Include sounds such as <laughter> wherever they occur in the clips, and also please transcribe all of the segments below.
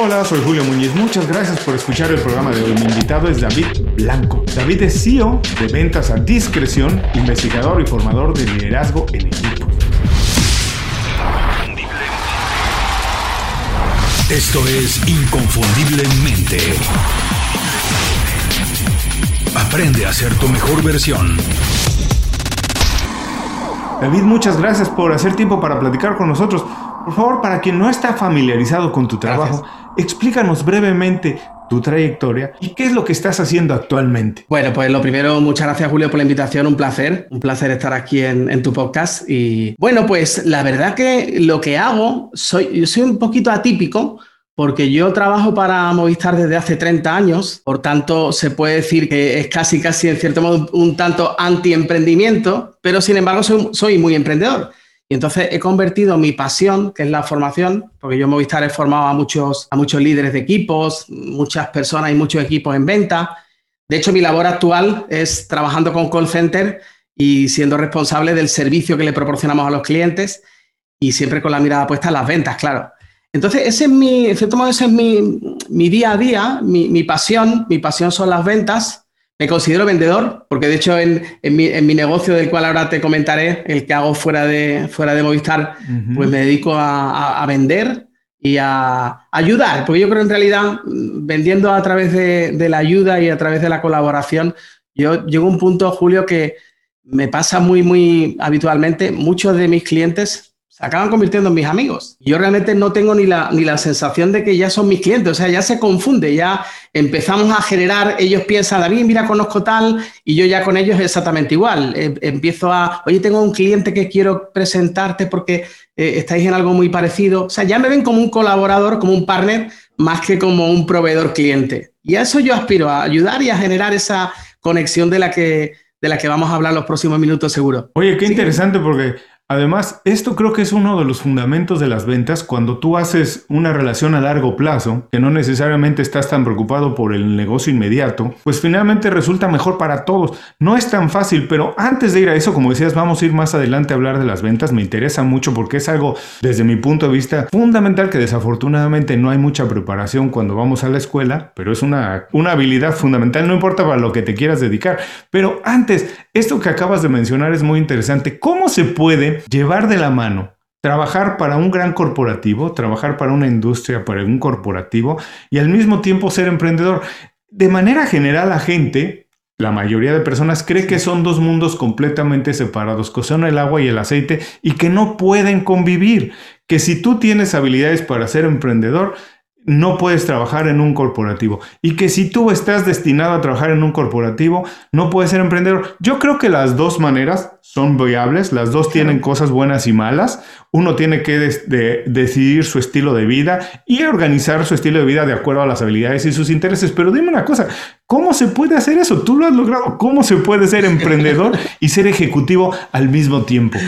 Hola, soy Julio Muñiz. Muchas gracias por escuchar el programa de hoy. Mi invitado es David Blanco. David es CEO de Ventas a Discreción, investigador y formador de liderazgo en equipos. Esto es Inconfundiblemente. Aprende a ser tu mejor versión. David, muchas gracias por hacer tiempo para platicar con nosotros. Por favor, para quien no está familiarizado con tu trabajo, explícanos brevemente tu trayectoria y qué es lo que estás haciendo actualmente. Bueno, pues lo primero, muchas gracias Julio por la invitación, un placer, un placer estar aquí en, tu podcast. Y bueno, pues la verdad que lo que hago, soy, yo soy un poquito atípico porque yo trabajo para Movistar desde hace 30 años, por tanto se puede decir que es casi, casi en cierto modo un tanto anti-emprendimiento, pero sin embargo soy, soy muy emprendedor. Y entonces he convertido mi pasión, que es la formación, porque yo en Movistar he formado a muchos, a muchos líderes de equipos, muchas personas y muchos equipos en venta. De hecho, mi labor actual es trabajando con call center y siendo responsable del servicio que le proporcionamos a los clientes y siempre con la mirada puesta en las ventas, claro. Entonces, ese es mi, en cierto ese es mi, mi día a día, mi, mi pasión. Mi pasión son las ventas me considero vendedor, porque de hecho en, mi, negocio del cual ahora te comentaré, el que hago fuera de, fuera de Movistar, pues me dedico a, vender y a ayudar, porque yo creo en realidad vendiendo a través de, de, la ayuda y a través de la colaboración, yo llego a un punto, Julio, que me pasa muy, muy habitualmente, muchos de mis clientes se acaban convirtiendo en mis amigos. Yo realmente no tengo ni la, ni la sensación de que ya son mis clientes, o sea, ya se confunde, ya empezamos a generar, ellos piensan, David, mira, conozco tal, y yo ya con ellos exactamente igual. Em, empiezo a, oye, tengo un cliente que quiero presentarte porque eh, estáis en algo muy parecido. O sea, ya me ven como un colaborador, como un partner, más que como un proveedor cliente. Y a eso yo aspiro, a ayudar y a generar esa conexión de la que, de la que vamos a hablar los próximos minutos seguro. Oye, qué interesante porque Además, esto creo que es uno de los fundamentos de las ventas cuando tú haces una relación a largo plazo, que no necesariamente estás tan preocupado por el negocio inmediato, pues finalmente resulta mejor para todos. No es tan fácil, pero antes de ir a eso, como decías, vamos a ir más adelante a hablar de las ventas. Me interesa mucho porque es algo, desde mi punto de vista, fundamental que desafortunadamente no hay mucha preparación cuando vamos a la escuela, pero es una, una habilidad fundamental, no importa para lo que te quieras dedicar. Pero antes, esto que acabas de mencionar es muy interesante. ¿Cómo se puede llevar de la mano trabajar para un gran corporativo, trabajar para una industria, para un corporativo y al mismo tiempo ser emprendedor. De manera general, la gente, la mayoría de personas, cree que son dos mundos completamente separados, que son el agua y el aceite y que no pueden convivir. Que si tú tienes habilidades para ser emprendedor, no puedes trabajar en un corporativo. Y que si tú estás destinado a trabajar en un corporativo, no puedes ser emprendedor. Yo creo que las dos maneras son viables, las dos tienen cosas buenas y malas. Uno tiene que decidir su estilo de vida y organizar su estilo de vida de acuerdo a las habilidades y sus intereses. Pero dime una cosa, ¿cómo se puede hacer eso? Tú lo has logrado. ¿Cómo se puede ser <laughs> emprendedor y ser ejecutivo al mismo tiempo?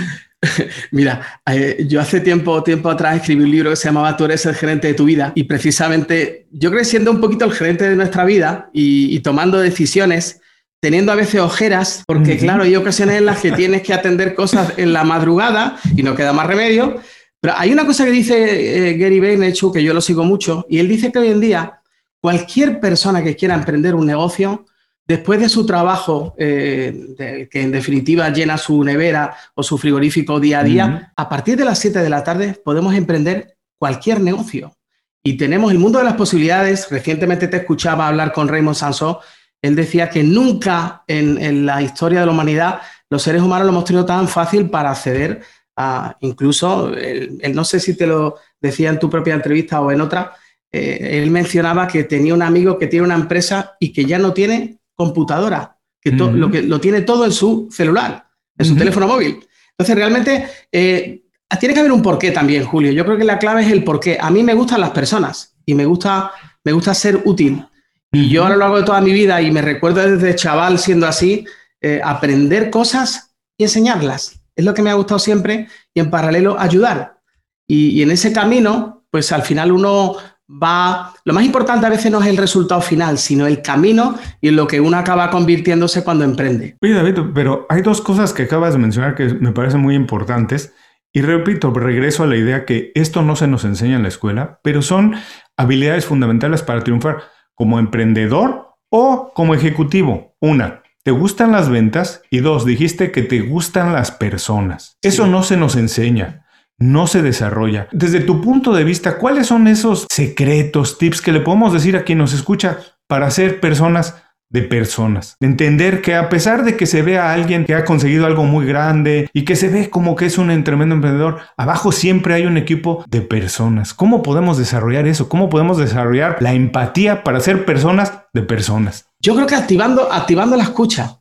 <laughs> Mira, eh, yo hace tiempo, tiempo atrás escribí un libro que se llamaba Tú eres el gerente de tu vida y precisamente yo creo que siendo un poquito el gerente de nuestra vida y, tomando decisiones, teniendo a veces ojeras, porque claro, hay ocasiones en las que tienes que atender cosas en la madrugada y no queda más remedio. Pero hay una cosa que dice eh, Gary Vaynerchuk, que yo lo sigo mucho, y él dice que hoy en día cualquier persona que quiera emprender un negocio Después de su trabajo, eh, que en definitiva llena su nevera o su frigorífico día a día, a partir de las 7 de la tarde podemos emprender cualquier negocio. Y tenemos el mundo de las posibilidades. Recientemente te escuchaba hablar con Raymond Sansó. Él decía que nunca en, la historia de la humanidad los seres humanos lo hemos tenido tan fácil para acceder a, incluso, él, no sé si te lo decía en tu propia entrevista o en otra, eh, él mencionaba que tenía un amigo que tiene una empresa y que ya no tiene computadora, que, lo, que lo tiene todo en su celular, en su teléfono móvil. Entonces, realmente eh, tiene que haber un porqué también, Julio. Yo creo que la clave es el porqué. A mí me gustan las personas y me gusta, me gusta ser útil. Y yo a lo largo de toda mi vida, y me recuerdo desde chaval siendo así, eh, aprender cosas y enseñarlas. Es lo que me ha gustado siempre y en paralelo ayudar. Y, y en ese camino, pues al final uno va, lo más importante a veces no es el resultado final, sino el camino y en lo que uno acaba convirtiéndose cuando emprende. Oye, David, pero hay dos cosas que acabas de mencionar que me parecen muy importantes Y repito, regreso a la idea que esto no se nos enseña en la escuela, pero son habilidades fundamentales para triunfar como emprendedor o como ejecutivo. Una, ¿te gustan las ventas? Y dos, dijiste que te gustan las personas. Eso no se nos enseña no se desarrolla. Desde tu punto de vista, ¿cuáles son esos secretos, tips que le podemos decir a quien nos escucha para ser personas de personas. Entender que a pesar de que se vea a alguien que ha conseguido algo muy grande y que se ve como que es un tremendo emprendedor, abajo siempre hay un equipo de personas. ¿Cómo podemos desarrollar eso? ¿Cómo podemos desarrollar la empatía para ser personas de personas? Yo creo que activando, activando la escucha,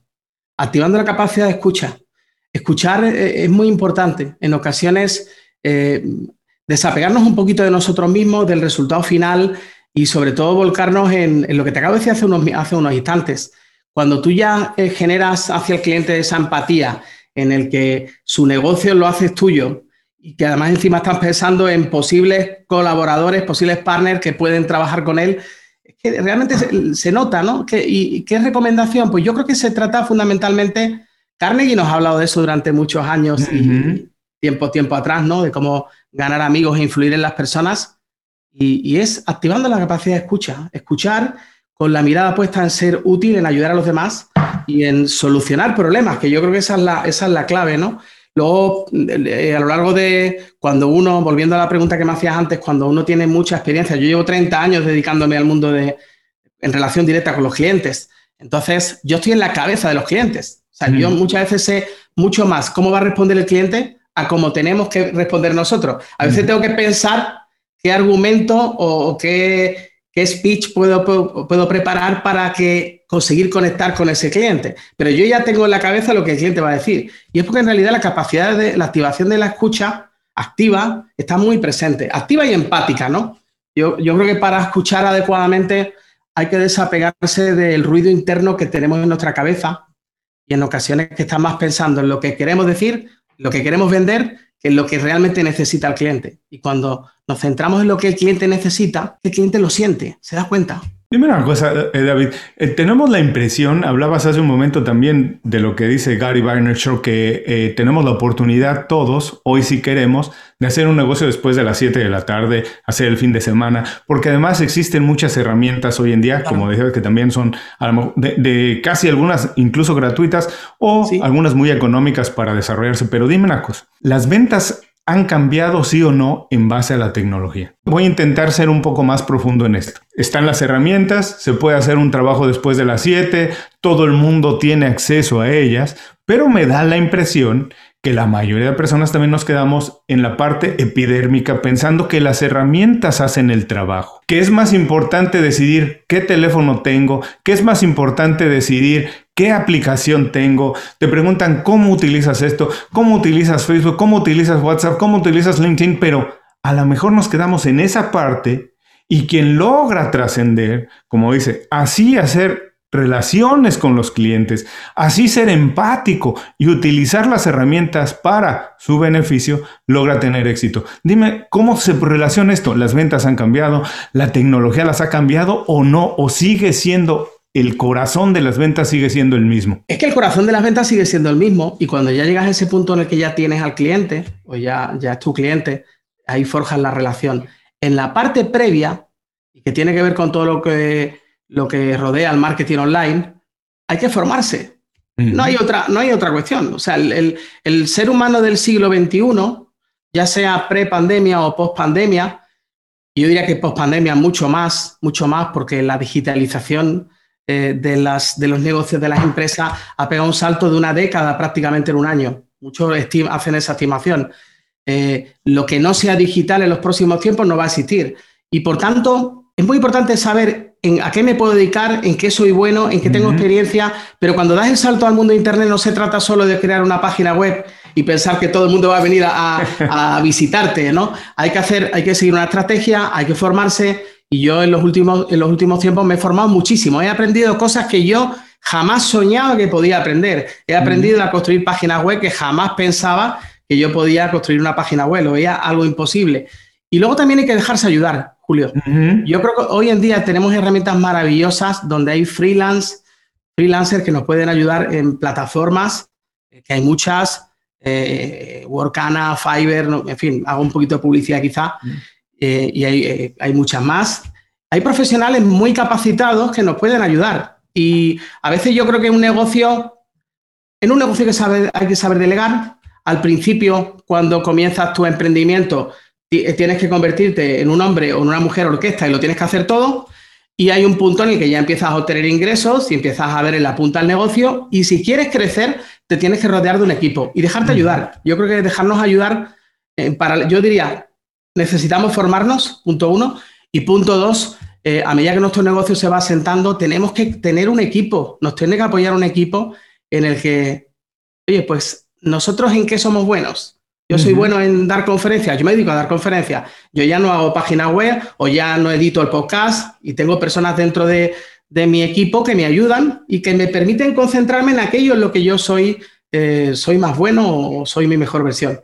activando la capacidad de escucha. Escuchar eh, es muy importante. En ocasiones, eh, desapegarnos un poquito de nosotros mismos, del resultado final y sobre todo volcarnos en, lo que te acabo de decir hace unos, hace unos instantes. Cuando tú ya eh, generas hacia el cliente esa empatía en el que su negocio lo haces tuyo y que además encima estás pensando en posibles colaboradores, posibles partners que pueden trabajar con él, que realmente se, nota, ¿no? ¿Y qué recomendación? Pues yo creo que se trata fundamentalmente, Carnegie nos ha hablado de eso durante muchos años y tiempo, tiempo atrás, ¿no? De cómo ganar amigos e influir en las personas. Y, es activando la capacidad de escucha, escuchar con la mirada puesta en ser útil, en ayudar a los demás y en solucionar problemas, que yo creo que esa es la, esa es la clave, ¿no? Luego, eh, a lo largo de cuando uno, volviendo a la pregunta que me hacías antes, cuando uno tiene mucha experiencia, yo llevo 30 años dedicándome al mundo de, en relación directa con los clientes. Entonces, yo estoy en la cabeza de los clientes. O sea, yo muchas veces sé mucho más cómo va a responder el cliente a cómo tenemos que responder nosotros. A veces tengo que pensar qué argumento o, qué, speech puedo, puedo, preparar para que conseguir conectar con ese cliente. Pero yo ya tengo en la cabeza lo que el cliente va a decir. Y es porque en realidad la capacidad de la activación de la escucha activa está muy presente, activa y empática, ¿no? Yo, yo creo que para escuchar adecuadamente hay que desapegarse del ruido interno que tenemos en nuestra cabeza y en ocasiones que estamos más pensando en lo que queremos decir, lo que queremos vender, en lo que realmente necesita el cliente. Y cuando nos centramos en lo que el cliente necesita, el cliente lo siente, se da cuenta. Dime una cosa, eh, David. Eh, tenemos la impresión, hablabas hace un momento también de lo que dice Gary Vaynerchuk, que eh, tenemos la oportunidad todos, hoy si queremos, de hacer un negocio después de las 7 de la tarde, hacer el fin de semana, porque además existen muchas herramientas hoy en día, como decía, que también son de, casi algunas incluso gratuitas o algunas muy económicas para desarrollarse. Pero dime una cosa, las ventas han cambiado sí o no en base a la tecnología. Voy a intentar ser un poco más profundo en esto. Están las herramientas, se puede hacer un trabajo después de las 7, todo el mundo tiene acceso a ellas, pero me da la impresión que la mayoría de personas también nos quedamos en la parte epidérmica pensando que las herramientas hacen el trabajo. ¿Qué es más importante decidir qué teléfono tengo? ¿Qué es más importante decidir qué aplicación tengo? Te preguntan cómo utilizas esto, cómo utilizas Facebook, cómo utilizas WhatsApp, cómo utilizas LinkedIn, pero a lo mejor nos quedamos en esa parte y quien logra trascender, como dice, así hacer relaciones con los clientes, así ser empático y utilizar las herramientas para su beneficio, logra tener éxito. Dime, ¿cómo se relaciona esto? ¿Las ventas han cambiado? ¿La tecnología las ha cambiado o no? ¿O sigue siendo el corazón de las ventas sigue siendo el mismo? Es que el corazón de las ventas sigue siendo el mismo y cuando ya llegas a ese punto en el que ya tienes al cliente o ya, ya es tu cliente, ahí forjas la relación. En la parte previa, y que tiene que ver con todo lo que lo que rodea al marketing online, hay que formarse. No hay, otra, no hay otra cuestión. O sea, el, ser humano del siglo XXI, ya sea pre-pandemia o post-pandemia, yo diría que post-pandemia mucho más, mucho más, porque la digitalización eh, de, las, de los negocios de las empresas ha pegado un salto de una década prácticamente en un año. Muchos hacen esa estimación. Eh, lo que no sea digital en los próximos tiempos no va a existir. Y por tanto, es muy importante saber en a qué me puedo dedicar, en qué soy bueno, en qué tengo experiencia, pero cuando das el salto al mundo de Internet no se trata solo de crear una página web y pensar que todo el mundo va a venir a, <laughs> visitarte, ¿no? Hay que hacer, hay que seguir una estrategia, hay que formarse y yo en los últimos, en los últimos tiempos me he formado muchísimo, he aprendido cosas que yo jamás soñaba que podía aprender, he aprendido a construir páginas web que jamás pensaba que yo podía construir una página web, lo veía algo imposible. Y luego también hay que dejarse ayudar. Julio. Yo creo que hoy en día tenemos herramientas maravillosas donde hay freelance, freelancers que nos pueden ayudar en plataformas, eh, que hay muchas, eh, Workana, Fiverr, en fin, hago un poquito de publicidad quizá, mm. Eh, y hay, hay, muchas más. Hay profesionales muy capacitados que nos pueden ayudar. Y a veces yo creo que un negocio, en un negocio que hay que saber delegar. Al principio, cuando comienzas tu emprendimiento, tienes que convertirte en un hombre o en una mujer orquesta y lo tienes que hacer todo. Y hay un punto en el que ya empiezas a obtener ingresos y empiezas a ver en la punta del negocio. Y si quieres crecer, te tienes que rodear de un equipo y dejarte ayudar. Yo creo que dejarnos ayudar, eh, para, yo diría, necesitamos formarnos, punto uno. Y punto dos, eh, a medida que nuestro negocio se va asentando, tenemos que tener un equipo, nos tiene que apoyar un equipo en el que, oye, pues nosotros en qué somos buenos. Yo soy bueno en dar conferencias, yo me dedico a dar conferencias, yo ya no hago página web o ya no edito el podcast y tengo personas dentro de, mi equipo que me ayudan y que me permiten concentrarme en aquello en lo que yo soy, eh, soy más bueno o soy mi mejor versión.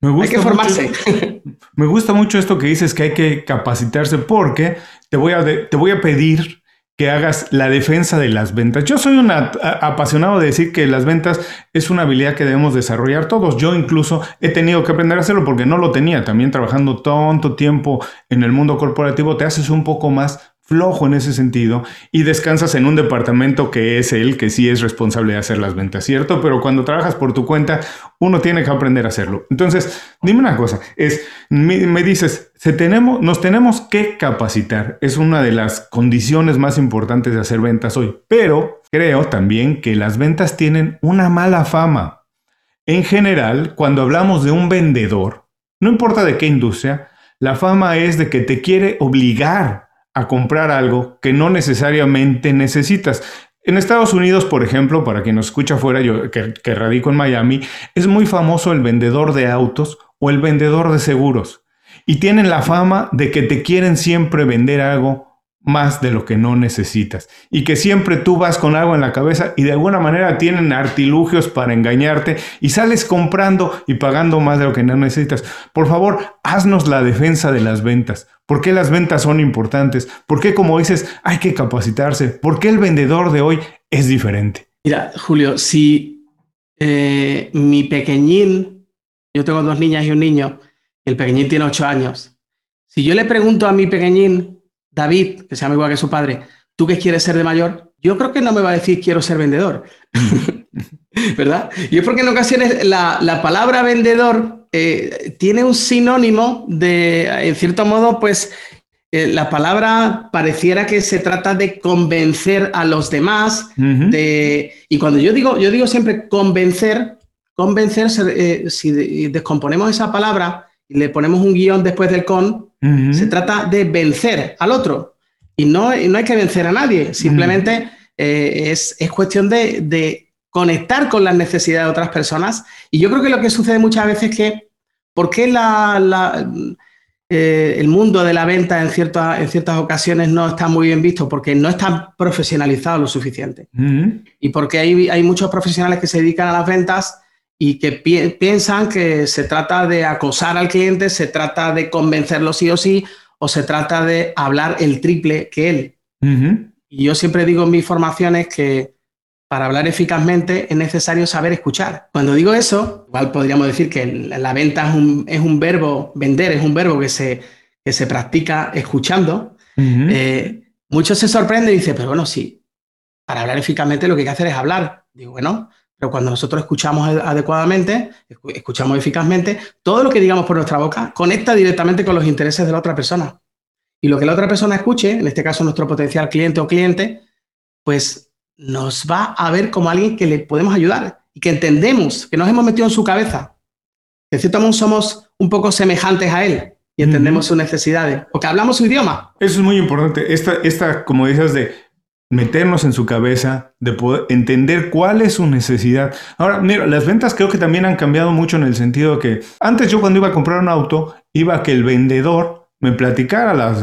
Me gusta hay que formarse. <laughs> me gusta mucho esto que dices que hay que capacitarse porque te voy a, te voy a pedir que hagas la defensa de las ventas. Yo soy un apasionado de decir que las ventas es una habilidad que debemos desarrollar todos. Yo incluso he tenido que aprender a hacerlo porque no lo tenía. También trabajando tanto tiempo en el mundo corporativo te haces un poco más flojo en ese sentido y descansas en un departamento que es el que sí es responsable de hacer las ventas, ¿cierto? Pero cuando trabajas por tu cuenta, uno tiene que aprender a hacerlo. Entonces, dime una cosa, es, me, dices, se tenemos, nos tenemos que capacitar, es una de las condiciones más importantes de hacer ventas hoy, pero creo también que las ventas tienen una mala fama. En general, cuando hablamos de un vendedor, no importa de qué industria, la fama es de que te quiere obligar a comprar algo que no necesariamente necesitas. En Estados Unidos, por ejemplo, para quien nos escucha fuera, yo que, que radico en Miami, es muy famoso el vendedor de autos o el vendedor de seguros. Y tienen la fama de que te quieren siempre vender algo más de lo que no necesitas. Y que siempre tú vas con algo en la cabeza y de alguna manera tienen artilugios para engañarte y sales comprando y pagando más de lo que no necesitas. Por favor, haznos la defensa de las ventas. ¿Por qué las ventas son importantes? ¿Por qué, como dices, hay que capacitarse? ¿Por qué el vendedor de hoy es diferente? Mira, Julio, si eh, mi pequeñín, yo tengo dos niñas y un niño, el pequeñín tiene ocho años. Si yo le pregunto a mi pequeñín, David, que se llama igual que su padre, ¿tú qué quieres ser de mayor? Yo creo que no me va a decir quiero ser vendedor. <laughs> ¿Verdad? Y es porque en ocasiones la, palabra vendedor eh, tiene un sinónimo de, en cierto modo, pues eh, la palabra pareciera que se trata de convencer a los demás. de, y cuando yo digo, yo digo siempre convencer, convencer, eh, si descomponemos esa palabra y le ponemos un guion después del con, se trata de vencer al otro. Y no, no hay que vencer a nadie, simplemente eh, es, cuestión de, conectar con las necesidades de otras personas. Y yo creo que lo que sucede muchas veces es que, ¿por qué la, eh, el mundo de la venta en, ciertas en ciertas ocasiones no está muy bien visto? Porque no está profesionalizado lo suficiente. Y porque hay, hay muchos profesionales que se dedican a las ventas y que piensan que se trata de acosar al cliente, se trata de convencerlo sí o sí, o se trata de hablar el triple que él. Y yo siempre digo en mis formaciones que para hablar eficazmente es necesario saber escuchar. Cuando digo eso, igual podríamos decir que la venta es un, es un verbo, vender es un verbo que se, que se practica escuchando. Eh, muchos se sorprenden y dicen, pero bueno, sí, para hablar eficazmente lo que hay que hacer es hablar. Digo, bueno, pero cuando nosotros escuchamos adecuadamente, escuchamos eficazmente, todo lo que digamos por nuestra boca conecta directamente con los intereses de la otra persona. Y lo que la otra persona escuche, en este caso nuestro potencial cliente o cliente, pues nos va a ver como alguien que le podemos ayudar y que entendemos, que nos hemos metido en su cabeza. De cierto modo somos un poco semejantes a él y entendemos sus necesidades, porque hablamos su idioma. Eso es muy importante. Esta, esta como dices, de meternos en su cabeza, de poder entender cuál es su necesidad. Ahora, mira, las ventas creo que también han cambiado mucho en el sentido que antes yo cuando iba a comprar un auto, iba a que el vendedor me platicara las,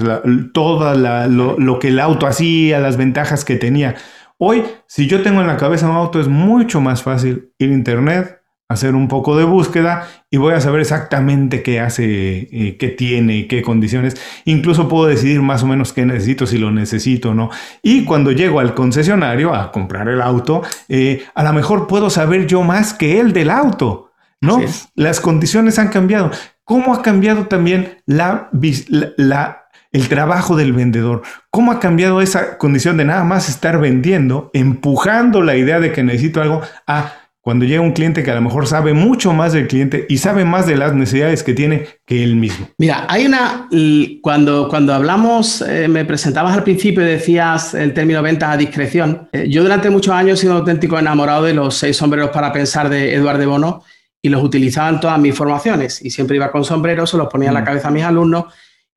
todo lo, lo, que el auto hacía, las ventajas que tenía. Hoy, si yo tengo en la cabeza un auto, es mucho más fácil ir a internet, hacer un poco de búsqueda y voy a saber exactamente qué hace, eh, qué tiene, qué condiciones. Incluso puedo decidir más o menos qué necesito, si lo necesito o no. Y cuando llego al concesionario a comprar el auto, eh, a lo mejor puedo saber yo más que él del auto. ¿no? Las condiciones han cambiado. ¿Cómo ha cambiado también la, la, el trabajo del vendedor? ¿Cómo ha cambiado esa condición de nada más estar vendiendo, empujando la idea de que necesito algo a cuando llega un cliente que a lo mejor sabe mucho más del cliente y sabe más de las necesidades que tiene que él mismo. Mira, hay una, cuando, cuando hablamos, eh, me presentabas al principio y decías el término ventas a discreción. Eh, yo durante muchos años he sido un auténtico enamorado de los seis sombreros para pensar de Eduardo de Bono y los utilizaba en todas mis formaciones y siempre iba con sombreros, se los ponía en la mm. cabeza a mis alumnos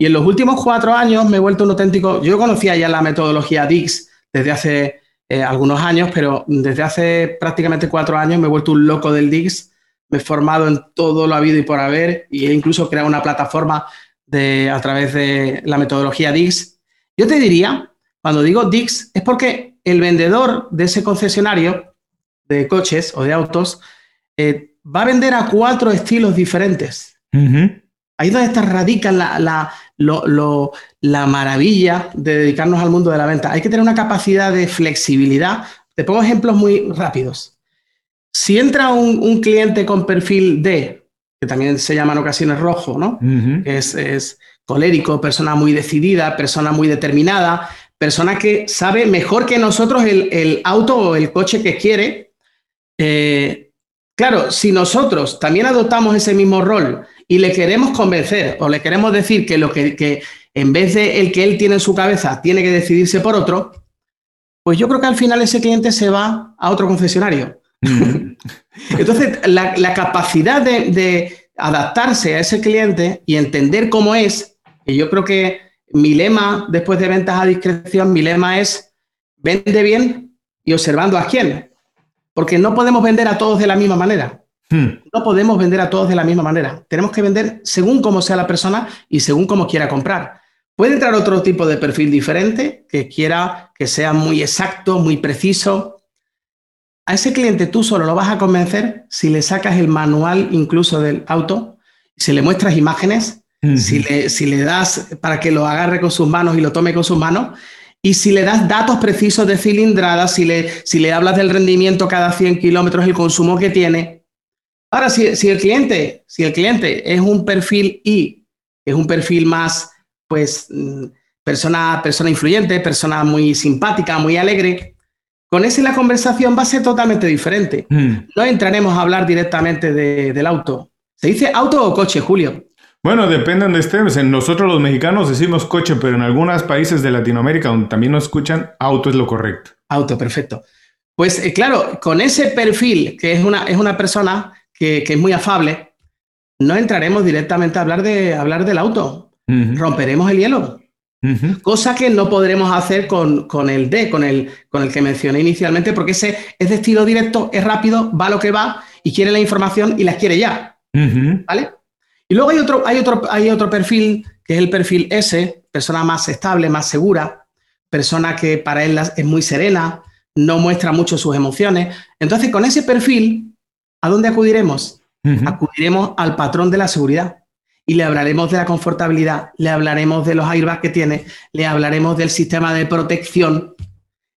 y en los últimos cuatro años me he vuelto un auténtico, yo conocía ya la metodología DIX desde hace eh, algunos años, pero desde hace prácticamente cuatro años me he vuelto un loco del Dix. Me he formado en todo lo habido y por haber y he incluso creado una plataforma de, a través de la metodología Dix. Yo te diría, cuando digo Dix, es porque el vendedor de ese concesionario de coches o de autos eh, va a vender a cuatro estilos diferentes. Ahí es donde está, radica la, la maravilla de dedicarnos al mundo de la venta. Hay que tener una capacidad de flexibilidad. Te pongo ejemplos muy rápidos. Si entra un, cliente con perfil D, que también se llama en ocasiones rojo, ¿no? es, colérico, persona muy decidida, persona muy determinada, persona que sabe mejor que nosotros el, auto o el coche que quiere. Eh, claro, si nosotros también adoptamos ese mismo rol y le queremos convencer o le queremos decir que lo que, que en vez de el que él tiene en su cabeza, tiene que decidirse por otro, pues yo creo que al final ese cliente se va a otro concesionario. <laughs> Entonces, la, capacidad de, adaptarse a ese cliente y entender cómo es, y yo creo que mi lema después de ventas a discreción, mi lema es vende bien y observando a quién. Porque no podemos vender a todos de la misma manera. Hmm. No podemos vender a todos de la misma manera. Tenemos que vender según cómo sea la persona y según cómo quiera comprar. Puede entrar otro tipo de perfil diferente que quiera que sea muy exacto, muy preciso. A ese cliente tú solo lo vas a convencer si le sacas el manual incluso del auto, si le muestras imágenes, si, le, si le das para que lo agarre con sus manos y lo tome con sus manos, y si le das datos precisos de cilindrada, si le, si le hablas del rendimiento cada 100 kilómetros, el consumo que tiene. Ahora, si, si, el cliente, si el cliente es un perfil I, es un perfil más pues mm, persona, persona influyente, persona muy simpática, muy alegre, con ese la conversación va a ser totalmente diferente. Hmm. No entraremos a hablar directamente del auto. ¿Se dice auto o coche, Julio? Bueno, depende de estés. Nosotros los mexicanos decimos coche, pero en algunos países de Latinoamérica donde también nos escuchan, auto es lo correcto. Auto, perfecto. Pues eh, claro, con ese perfil, que es una, es una persona que, es muy afable, no entraremos directamente a hablar, de, hablar del auto romperemos el hielo. Cosa que no podremos hacer con, el D, con el, con el que mencioné inicialmente, porque ese es de estilo directo, es rápido, va lo que va y quiere la información y la quiere ya. ¿Vale? Y luego hay otro, hay, otro, hay otro perfil, que es el perfil S, persona más estable, más segura, persona que para él es muy serena, no muestra mucho sus emociones. Entonces, con ese perfil, ¿a dónde acudiremos? Acudiremos al patrón de la seguridad y le hablaremos de la confortabilidad, le hablaremos de los airbags que tiene, le hablaremos del sistema de protección.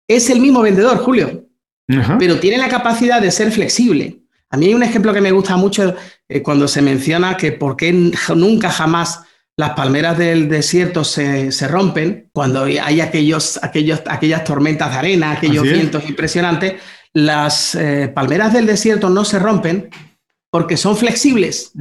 Es el mismo vendedor, Julio, pero tiene la capacidad de ser flexible. A mí hay un ejemplo que me gusta mucho eh, cuando se menciona que por qué nunca jamás las palmeras del desierto se, rompen, cuando hay aquellos, aquellos, aquellas tormentas de arena, aquellos vientos impresionantes, las eh, palmeras del desierto no se rompen porque son flexibles.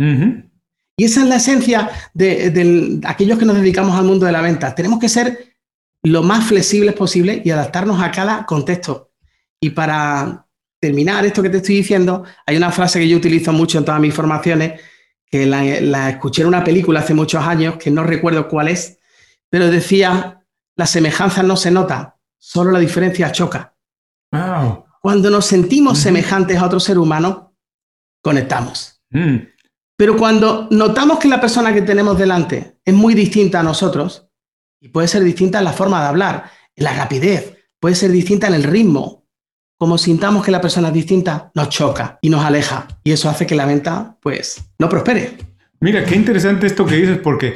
Y esa es la esencia de, aquellos que nos dedicamos al mundo de la venta. Tenemos que ser lo más flexibles posible y adaptarnos a cada contexto. Y para terminar esto que te estoy diciendo, hay una frase que yo utilizo mucho en todas mis formaciones, que la, escuché en una película hace muchos años, que no recuerdo cuál es, pero decía, la semejanza no se nota, solo la diferencia choca. Cuando nos sentimos semejantes a otro ser humano, conectamos. Mm. Pero cuando notamos que la persona que tenemos delante es muy distinta a nosotros, y puede ser distinta en la forma de hablar, en la rapidez, puede ser distinta en el ritmo, como sintamos que la persona es distinta, nos choca y nos aleja. Y eso hace que la venta, pues, no prospere. Mira, qué interesante esto que dices, porque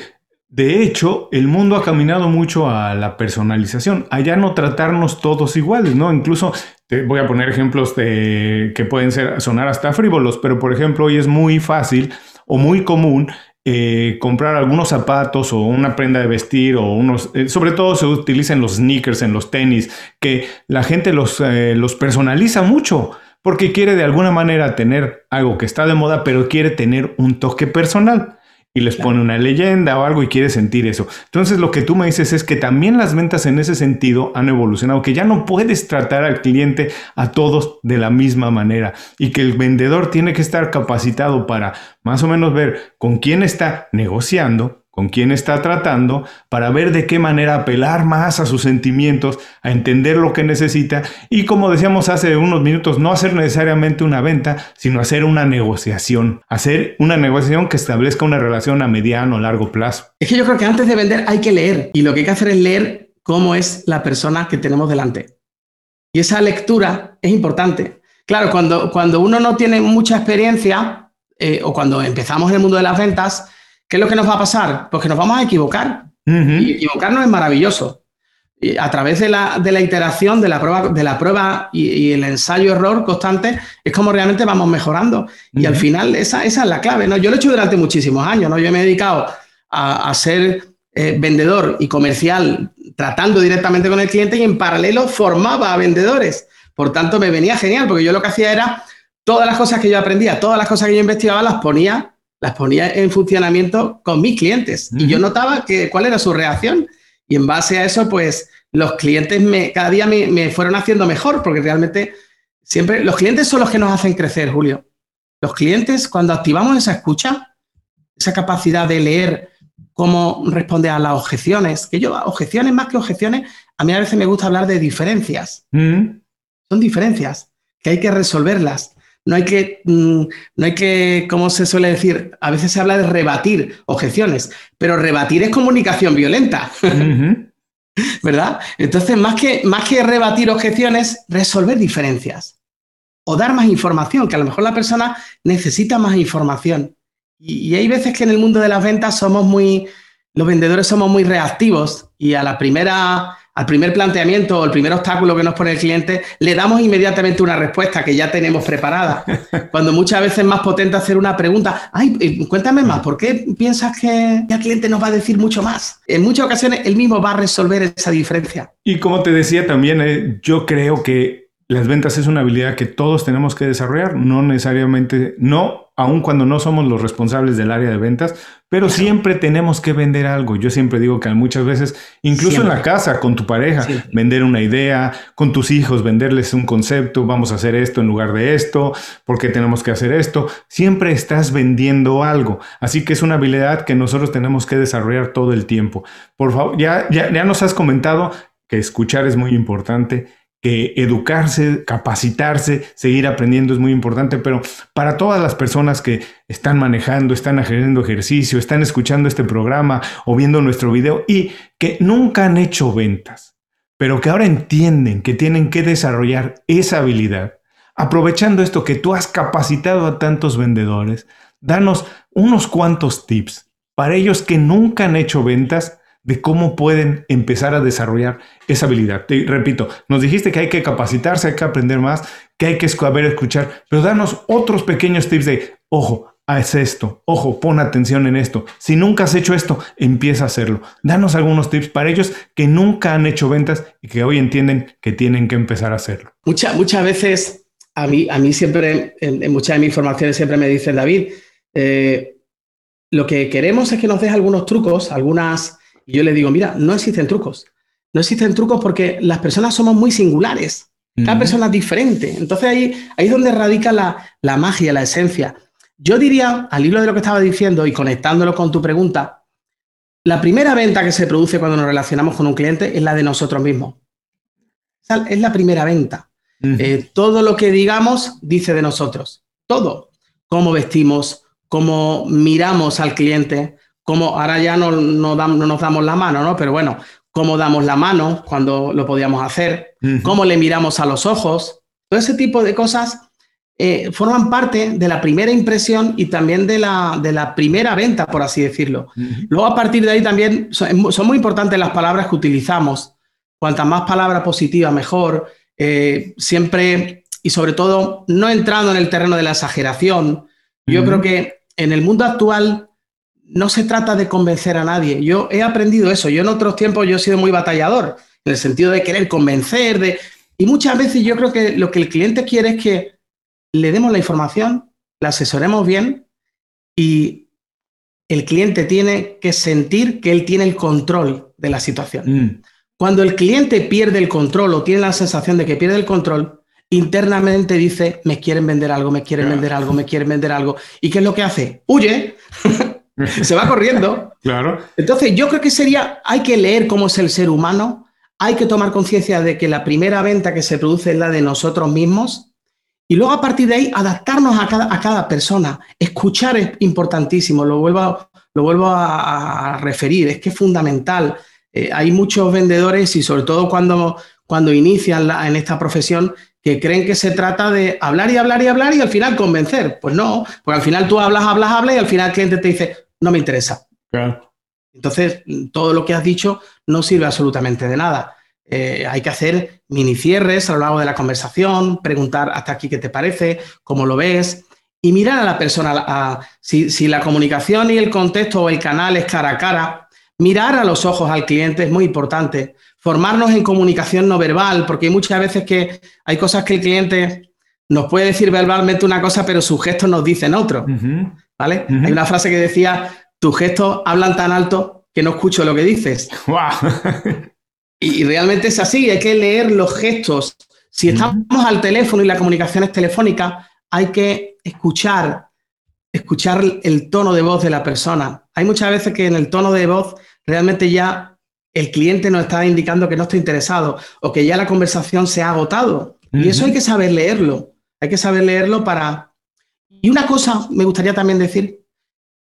De hecho, el mundo ha caminado mucho a la personalización, a ya no tratarnos todos iguales, ¿no? Incluso te voy a poner ejemplos de, que pueden ser, sonar hasta frívolos, pero por ejemplo, hoy es muy fácil o muy común eh, comprar algunos zapatos o una prenda de vestir o unos, eh, sobre todo se utilizan los sneakers en los tenis, que la gente los, eh, los personaliza mucho porque quiere de alguna manera tener algo que está de moda, pero quiere tener un toque personal y les pone una leyenda o algo y quiere sentir eso. Entonces lo que tú me dices es que también las ventas en ese sentido han evolucionado, que ya no puedes tratar al cliente a todos de la misma manera y que el vendedor tiene que estar capacitado para más o menos ver con quién está negociando, con quién está tratando, para ver de qué manera apelar más a sus sentimientos, a entender lo que necesita y como decíamos hace unos minutos, no hacer necesariamente una venta, sino hacer una negociación, hacer una negociación que establezca una relación a mediano o largo plazo. Es que yo creo que antes de vender hay que leer y lo que hay que hacer es leer cómo es la persona que tenemos delante. Y esa lectura es importante. Claro, cuando, cuando uno no tiene mucha experiencia eh, o cuando empezamos en el mundo de las ventas, ¿Qué es lo que nos va a pasar? Pues que nos vamos a equivocar. Y equivocarnos es maravilloso. Y a través de la, de la, iteración, de la prueba, de la prueba y, el ensayo-error constante, es como realmente vamos mejorando. Y al final, esa, esa, es la clave. ¿no? Yo lo he hecho durante muchísimos años. ¿no? Yo me he dedicado a, ser eh, vendedor y comercial, tratando directamente con el cliente y en paralelo formaba a vendedores. Por tanto, me venía genial, porque yo lo que hacía era todas las cosas que yo aprendía, todas las cosas que yo investigaba, las ponía las ponía en funcionamiento con mis clientes. Y yo notaba que, cuál era su reacción y en base a eso, pues los clientes me, cada día me, fueron haciendo mejor porque realmente siempre los clientes son los que nos hacen crecer, Julio. Los clientes, cuando activamos esa escucha, esa capacidad de leer cómo responde a las objeciones, que yo, objeciones más que objeciones, a mí a veces me gusta hablar de diferencias. Son diferencias que hay que resolverlas no hay que, mm, no hay que, como se suele decir, a veces se habla de rebatir objeciones, pero rebatir es comunicación violenta. <laughs> ¿Verdad? Entonces, más que, más que rebatir objeciones, resolver diferencias o dar más información, que a lo mejor la persona necesita más información. Y, y hay veces que en el mundo de las ventas somos muy, los vendedores somos muy reactivos y a la primera al primer planteamiento o el primer obstáculo que nos pone el cliente, le damos inmediatamente una respuesta que ya tenemos preparada. <laughs> Cuando muchas veces es más potente hacer una pregunta, ay, eh, cuéntame más, ¿por qué piensas que el cliente nos va a decir mucho más? En muchas ocasiones él mismo va a resolver esa diferencia. Y como te decía también, eh, yo creo que las ventas es una habilidad que todos tenemos que desarrollar, no necesariamente, no, aun cuando no somos los responsables del área de ventas, pero siempre tenemos que vender algo. Yo siempre digo que muchas veces, incluso en la casa, con tu pareja, vender una idea, con tus hijos, venderles un concepto, vamos a hacer esto en lugar de esto, porque tenemos que hacer esto. Siempre estás vendiendo algo. Así que es una habilidad que nosotros tenemos que desarrollar todo el tiempo. Por favor, ya, ya, ya nos has comentado que escuchar es muy importante que educarse, capacitarse, seguir aprendiendo es muy importante, pero para todas las personas que están manejando, están haciendo ejercicio, están escuchando este programa o viendo nuestro video y que nunca han hecho ventas, pero que ahora entienden que tienen que desarrollar esa habilidad, aprovechando esto que tú has capacitado a tantos vendedores, danos unos cuantos tips para ellos que nunca han hecho ventas de cómo pueden empezar a desarrollar esa habilidad. Te repito, nos dijiste que hay que capacitarse, hay que aprender más, que hay que saber escuchar, pero danos otros pequeños tips de, ojo, haz esto, ojo, pon atención en esto. Si nunca has hecho esto, empieza a hacerlo. Danos algunos tips para ellos que nunca han hecho ventas y que hoy entienden que tienen que empezar a hacerlo. muchas veces, a mí, a mí siempre, en, muchas de mis formaciones siempre me dicen, David, eh, lo que queremos es que nos des algunos trucos, algunas y yo le digo, mira, no existen trucos. No existen trucos porque las personas somos muy singulares. Cada persona es diferente. Entonces ahí, ahí es donde radica la, magia, la esencia. Yo diría, al hilo de lo que estaba diciendo y conectándolo con tu pregunta, la primera venta que se produce cuando nos relacionamos con un cliente es la de nosotros mismos. Es la primera venta. Eh, todo lo que digamos dice de nosotros. Todo. Cómo vestimos, cómo miramos al cliente, cómo ahora ya no, no, nos damos la mano, ¿no? Pero bueno, cómo damos la mano cuando lo podíamos hacer, cómo le miramos a los ojos, todo ese tipo de cosas eh, forman parte de la primera impresión y también de la, de la primera venta, por así decirlo. Luego, a partir de ahí también son, son, muy importantes las palabras que utilizamos. Cuantas más palabras positivas, mejor. Eh, siempre y sobre todo no entrando en el terreno de la exageración. Yo creo que en el mundo actual no se trata de convencer a nadie. Yo he aprendido eso. Yo en otros tiempos yo he sido muy batallador, en el sentido de querer convencer, de... Y muchas veces yo creo que lo que el cliente quiere es que le demos la información, la asesoremos bien y el cliente tiene que sentir que él tiene el control de la situación. Mm. Cuando el cliente pierde el control o tiene la sensación de que pierde el control, internamente dice, me quieren vender algo, me quieren vender algo, me quieren vender algo. ¿Y qué es lo que hace? Huye, <laughs> <laughs> se va corriendo. Claro. Entonces, yo creo que sería, hay que leer cómo es el ser humano, hay que tomar conciencia de que la primera venta que se produce es la de nosotros mismos y luego a partir de ahí adaptarnos a cada, a cada persona. Escuchar es importantísimo, lo vuelvo, lo vuelvo a, referir, es que es fundamental. Eh, hay muchos vendedores y sobre todo cuando, cuando inician en esta profesión que creen que se trata de hablar y hablar y hablar y al final convencer. Pues no, porque al final tú hablas, hablas, hablas y al final el cliente te dice, no me interesa. Entonces, todo lo que has dicho no sirve absolutamente de nada. Eh, hay que hacer mini cierres a lo largo de la conversación, preguntar hasta aquí qué te parece, cómo lo ves y mirar a la persona. si, la comunicación y el contexto o el canal es cara a cara, mirar a los ojos al cliente es muy importante. Formarnos en comunicación no verbal, porque hay muchas veces que hay cosas que el cliente nos puede decir verbalmente una cosa, pero sus gestos nos dicen otro. ¿Vale? Hay una frase que decía, tus gestos hablan tan alto que no escucho lo que dices. <laughs> Y, realmente es así, hay que leer los gestos. Si estamos al teléfono y la comunicación es telefónica, hay que escuchar, escuchar el tono de voz de la persona. Hay muchas veces que en el tono de voz realmente ya el cliente nos está indicando que no está interesado o que ya la conversación se ha agotado. Y eso hay que saber leerlo. Hay que saber leerlo para... Y una cosa me gustaría también decir,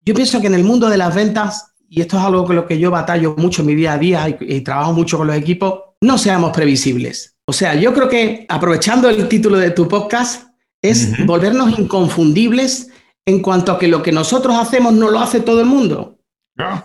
yo pienso que en el mundo de las ventas y esto es algo con lo que yo batallo mucho en mi día a día y, trabajo mucho con los equipos, no seamos previsibles. O sea, yo creo que aprovechando el título de tu podcast, es volvernos inconfundibles en cuanto a que lo que nosotros hacemos no lo hace todo el mundo.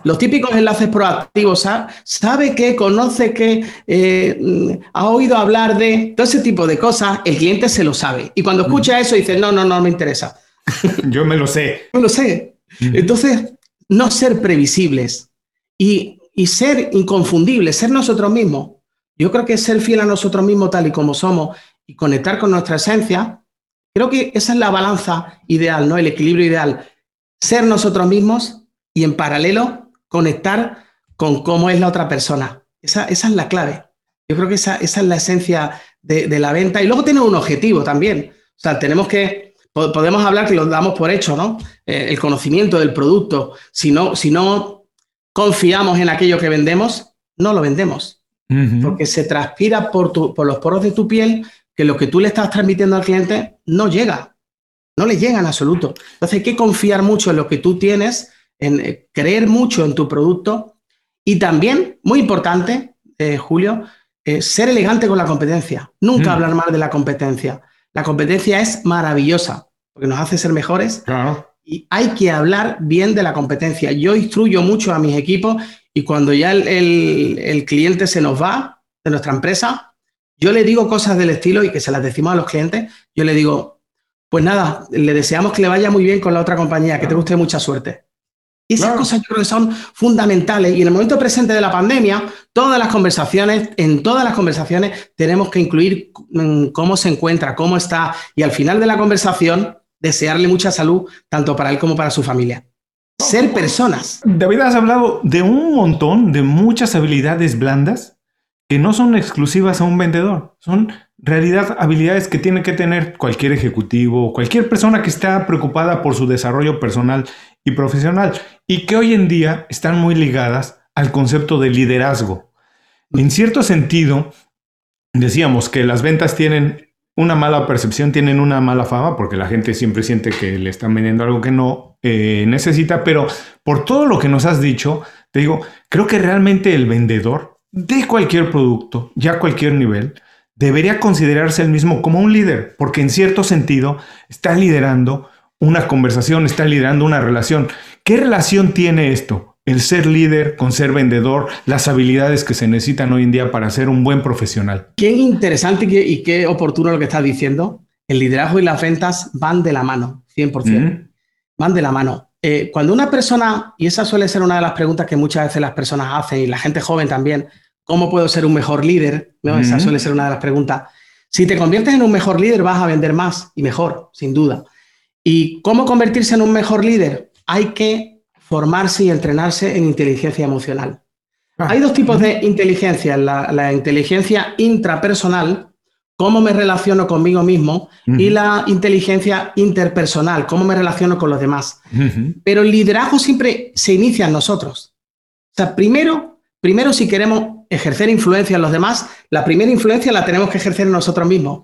Los típicos enlaces proactivos, sabe que, conoce que, eh, ha oído hablar de todo ese tipo de cosas, el cliente se lo sabe. Y cuando escucha eso dice, no, no, no me interesa. <laughs> Yo me lo sé. me lo sé. Entonces, no ser previsibles y, ser inconfundibles, ser nosotros mismos. Yo creo que ser fiel a nosotros mismos tal y como somos y conectar con nuestra esencia, creo que esa es la balanza ideal, ¿no? El equilibrio ideal. Ser nosotros mismos y en paralelo conectar con cómo es la otra persona. Esa, es la clave. Yo creo que esa, es la esencia de, la venta. Y luego tiene un objetivo también. O sea, tenemos que podemos hablar que lo damos por hecho, ¿no? Eh, el conocimiento del producto. Si no, si no confiamos en aquello que vendemos, no lo vendemos. Porque se transpira por, por los poros de tu piel que lo que tú le estás transmitiendo al cliente no llega. No le llega en absoluto. Entonces hay que confiar mucho en lo que tú tienes, en eh, creer mucho en tu producto y también, muy importante, eh, Julio, ser elegante con la competencia. Nunca hablar mal de la competencia. La competencia es maravillosa porque nos hace ser mejores. Y hay que hablar bien de la competencia. Yo instruyo mucho a mis equipos y cuando ya el, cliente se nos va de nuestra empresa, yo le digo cosas del estilo y que se las decimos a los clientes. Yo le digo, pues nada, le deseamos que le vaya muy bien con la otra compañía, que te guste mucha suerte. Y esas cosas yo creo que son fundamentales. Y en el momento presente de la pandemia, todas las conversaciones, en todas las conversaciones, tenemos que incluir mm, cómo se encuentra, cómo está. Y al final de la conversación, desearle mucha salud, tanto para él como para su familia. Ser personas. David, has hablado de un montón, de muchas habilidades blandas que no son exclusivas a un vendedor. Son realidad habilidades que tiene que tener cualquier ejecutivo, cualquier persona que está preocupada por su desarrollo personal y profesional y que hoy en día están muy ligadas al concepto de liderazgo. En cierto sentido, decíamos que las ventas tienen una mala percepción, tienen una mala fama, porque la gente siempre siente que le están vendiendo algo que no eh, necesita, pero por todo lo que nos has dicho, te digo, creo que realmente el vendedor de cualquier producto, ya a cualquier nivel, debería considerarse el mismo como un líder, porque en cierto sentido está liderando una conversación, está liderando una relación. ¿Qué relación tiene esto? El ser líder con ser vendedor, las habilidades que se necesitan hoy en día para ser un buen profesional. Qué interesante y qué, oportuno lo que estás diciendo. El liderazgo y las ventas van de la mano, 100%. Van de la mano. Eh, cuando una persona, y esa suele ser una de las preguntas que muchas veces las personas hacen, y la gente joven también, ¿cómo puedo ser un mejor líder? Esa suele ser una de las preguntas. Si te conviertes en un mejor líder, vas a vender más y mejor, sin duda. ¿Y cómo convertirse en un mejor líder? Hay que formarse y entrenarse en inteligencia emocional. Ah. Hay dos tipos de inteligencia, la, inteligencia intrapersonal, cómo me relaciono conmigo mismo, y la inteligencia interpersonal, cómo me relaciono con los demás. Pero el liderazgo siempre se inicia en nosotros. O sea, primero, primero si queremos ejercer influencia en los demás, la primera influencia la tenemos que ejercer en nosotros mismos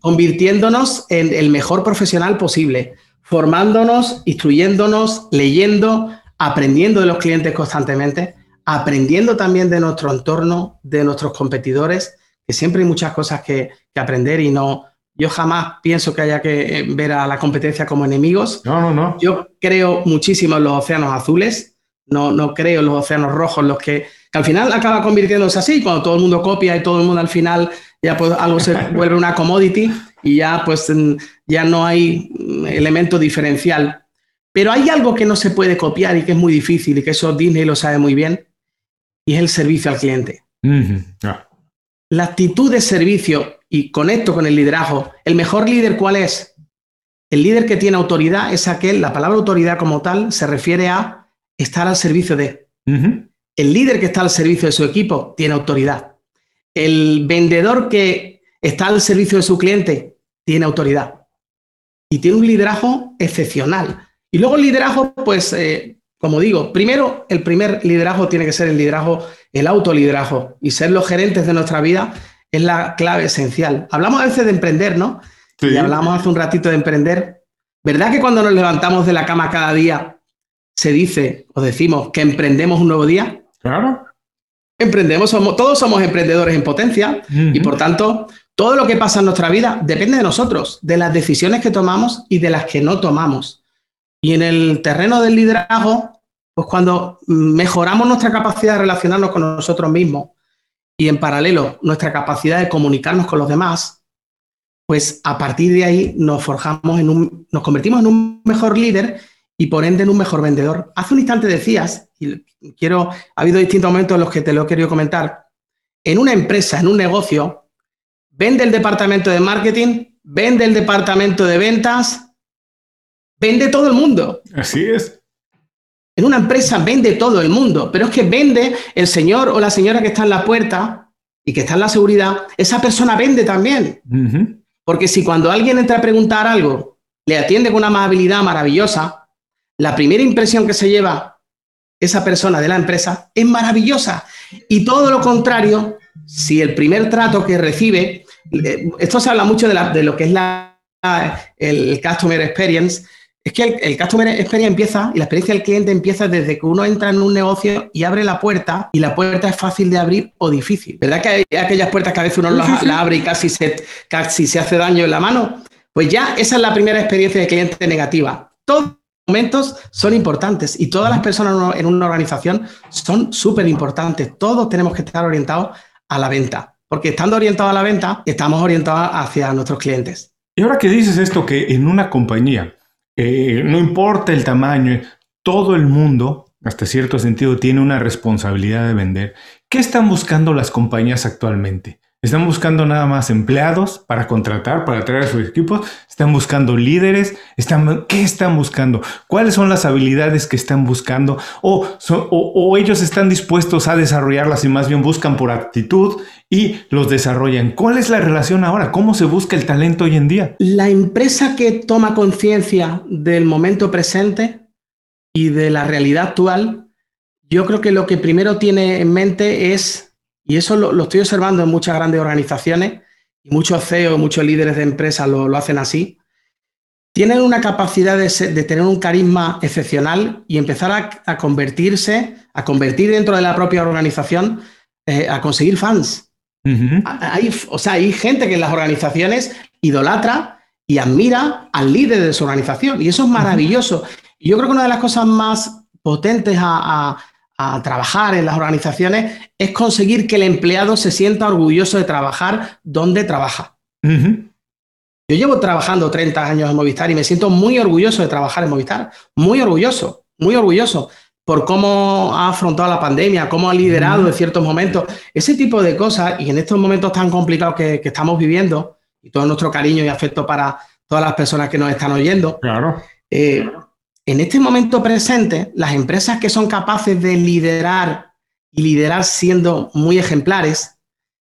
convirtiéndonos en el mejor profesional posible, formándonos, instruyéndonos, leyendo, aprendiendo de los clientes constantemente, aprendiendo también de nuestro entorno, de nuestros competidores, que siempre hay muchas cosas que, aprender y no, yo jamás pienso que haya que ver a la competencia como enemigos. No, no, no. Yo creo muchísimo en los océanos azules, no, no creo en los océanos rojos, los que, que al final acaba convirtiéndose así, cuando todo el mundo copia y todo el mundo al final ya pues algo se <laughs> vuelve una commodity y ya pues ya no hay mm, elemento diferencial. Pero hay algo que no se puede copiar y que es muy difícil y que eso Disney lo sabe muy bien y es el servicio al cliente. La actitud de servicio y conecto con el liderazgo. ¿El mejor líder cuál es? El líder que tiene autoridad es aquel, la palabra autoridad como tal se refiere a estar al servicio de. El líder que está al servicio de su equipo tiene autoridad. El vendedor que está al servicio de su cliente tiene autoridad y tiene un liderazgo excepcional. Y luego el liderazgo, pues, eh, como digo, primero, el primer liderazgo tiene que ser el liderazgo, el autoliderazgo y ser los gerentes de nuestra vida es la clave esencial. Hablamos a veces de emprender, ¿no? Y hablamos hace un ratito de emprender. ¿Verdad que cuando nos levantamos de la cama cada día se dice o decimos que emprendemos un nuevo día? Claro emprendemos, somos, todos somos emprendedores en potencia y por tanto, todo lo que pasa en nuestra vida depende de nosotros, de las decisiones que tomamos y de las que no tomamos. Y en el terreno del liderazgo, pues cuando mejoramos nuestra capacidad de relacionarnos con nosotros mismos y en paralelo nuestra capacidad de comunicarnos con los demás, pues a partir de ahí nos forjamos en un, nos convertimos en un mejor líder y por ende en un mejor vendedor. Hace un instante decías, y quiero, ha habido distintos momentos en los que te lo he querido comentar, en una empresa, en un negocio, vende el departamento de marketing, vende el departamento de ventas, vende todo el mundo. Así es. En una empresa vende todo el mundo, pero es que vende el señor o la señora que está en la puerta y que está en la seguridad, esa persona vende también. Porque si cuando alguien entra a preguntar algo, le atiende con una amabilidad maravillosa, la primera impresión que se lleva esa persona de la empresa es maravillosa. Y todo lo contrario, si el primer trato que recibe, eh, esto se habla mucho de, lo que es la, el Customer Experience, es que el, Customer Experience empieza y la experiencia del cliente empieza desde que uno entra en un negocio y abre la puerta y la puerta es fácil de abrir o difícil. ¿Verdad que hay aquellas puertas que a veces uno la, abre y casi se, casi se hace daño en la mano? Pues ya esa es la primera experiencia de cliente negativa. Todo momentos son importantes y todas las personas en una organización son súper importantes. Todos tenemos que estar orientados a la venta, porque estando orientados a la venta, estamos orientados hacia nuestros clientes. Y ahora que dices esto, que en una compañía, eh, no importa el tamaño, todo el mundo, hasta cierto sentido, tiene una responsabilidad de vender. ¿Qué están buscando las compañías actualmente? Están buscando nada más empleados para contratar, para traer a sus equipos. Están buscando líderes. Están, ¿Qué están buscando? ¿Cuáles son las habilidades que están buscando? O, o, ellos están dispuestos a desarrollarlas y más bien buscan por actitud y los desarrollan. ¿Cuál es la relación ahora? ¿Cómo se busca el talento hoy en día? La empresa que toma conciencia del momento presente y de la realidad actual, yo creo que lo que primero tiene en mente es y eso lo, estoy observando en muchas grandes organizaciones y muchos CEOs, muchos líderes de empresas lo, hacen así. Tienen una capacidad de, tener un carisma excepcional y empezar a, convertirse, a convertir dentro de la propia organización, eh, a conseguir fans. hay, o sea, hay gente que en las organizaciones idolatra y admira al líder de su organización. Y eso es maravilloso. Y yo creo que una de las cosas más potentes a, trabajar en las organizaciones es conseguir que el empleado se sienta orgulloso de trabajar donde trabaja. Yo llevo trabajando 30 años en Movistar y me siento muy orgulloso de trabajar en Movistar. Muy orgulloso, muy orgulloso por cómo ha afrontado la pandemia, cómo ha liderado en ciertos momentos, ese tipo de cosas, y en estos momentos tan complicados que, estamos viviendo, y todo nuestro cariño y afecto para todas las personas que nos están oyendo, claro. Eh, en este momento presente, las empresas que son capaces de liderar y liderar siendo muy ejemplares,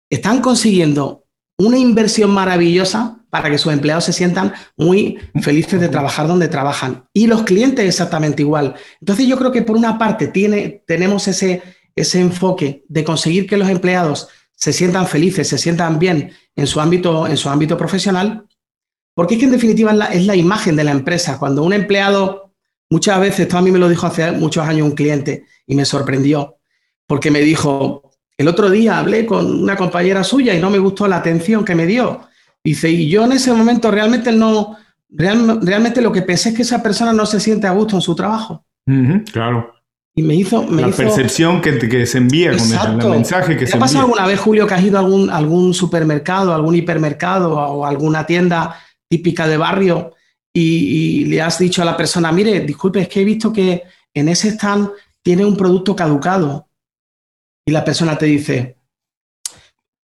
están consiguiendo una inversión maravillosa para que sus empleados se sientan muy felices de trabajar donde trabajan. Y los clientes exactamente igual. Entonces yo creo que por una parte tiene, tenemos ese, ese enfoque de conseguir que los empleados se sientan felices, se sientan bien en su ámbito, en su ámbito profesional, porque es que en definitiva es la, es la imagen de la empresa. Cuando un empleado, muchas veces, esto a mí me lo dijo hace muchos años un cliente y me sorprendió, porque me dijo, el otro día hablé con una compañera suya y no me gustó la atención que me dio. Dice, y yo en ese momento realmente no, realmente lo que pensé es que esa persona no se siente a gusto en su trabajo. claro. Y me hizo... la percepción que, que, se envía con el, mensaje que ¿Te se ha pasado alguna vez, Julio, que has ido a algún, algún supermercado, algún hipermercado o alguna tienda típica de barrio y, le has dicho a la persona, mire, disculpe, es que he visto que en ese stand tiene un producto caducado. Y la persona te dice,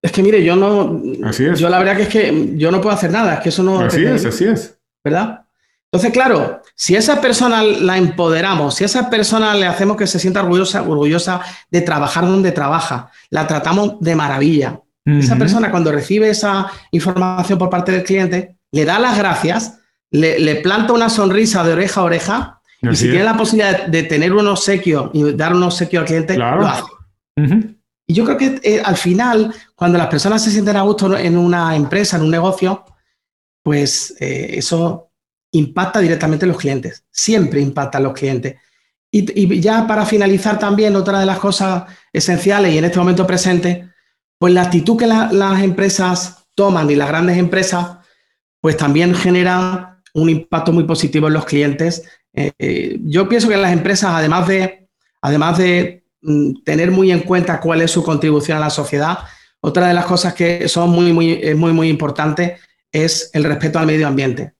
es que mire, yo no. Así es. Yo la verdad que es que yo no puedo hacer nada, es que eso no. Así es, así es. ¿Verdad? Entonces, claro, si a esa persona la empoderamos, si a esa persona le hacemos que se sienta orgullosa, orgullosa de trabajar donde trabaja, la tratamos de maravilla. Esa persona cuando recibe esa información por parte del cliente, le da las gracias, le, planta una sonrisa de oreja a oreja y si tiene la posibilidad de, tener un obsequio y dar un obsequio al cliente, lo hace. Y yo creo que eh, al final, cuando las personas se sienten a gusto en una empresa, en un negocio, pues eh, eso impacta directamente en los clientes. Siempre impacta en los clientes. Y, ya para finalizar también, otra de las cosas esenciales y en este momento presente, pues la actitud que las empresas toman y las grandes empresas, pues también genera un impacto muy positivo en los clientes. Eh, yo pienso que las empresas, además de, además de Mm, tener muy en cuenta cuál es su contribución a la sociedad. Otra de las cosas que son muy, muy, muy, muy importantes es el respeto al medio ambiente.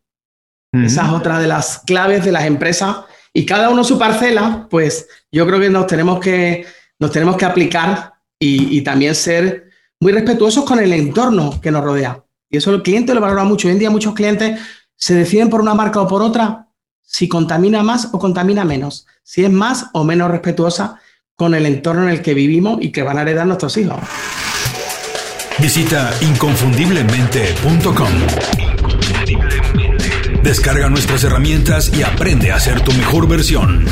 Esa es otra de las claves de las empresas y cada uno su parcela, pues yo creo que nos tenemos que, nos tenemos que aplicar y, también ser muy respetuosos con el entorno que nos rodea. Y eso el cliente lo valora mucho. Hoy en día muchos clientes se deciden por una marca o por otra si contamina más o contamina menos, si es más o menos respetuosa con el entorno en el que vivimos y que van a heredar nuestros hijos. Visita inconfundiblemente.com. Descarga nuestras herramientas y aprende a ser tu mejor versión.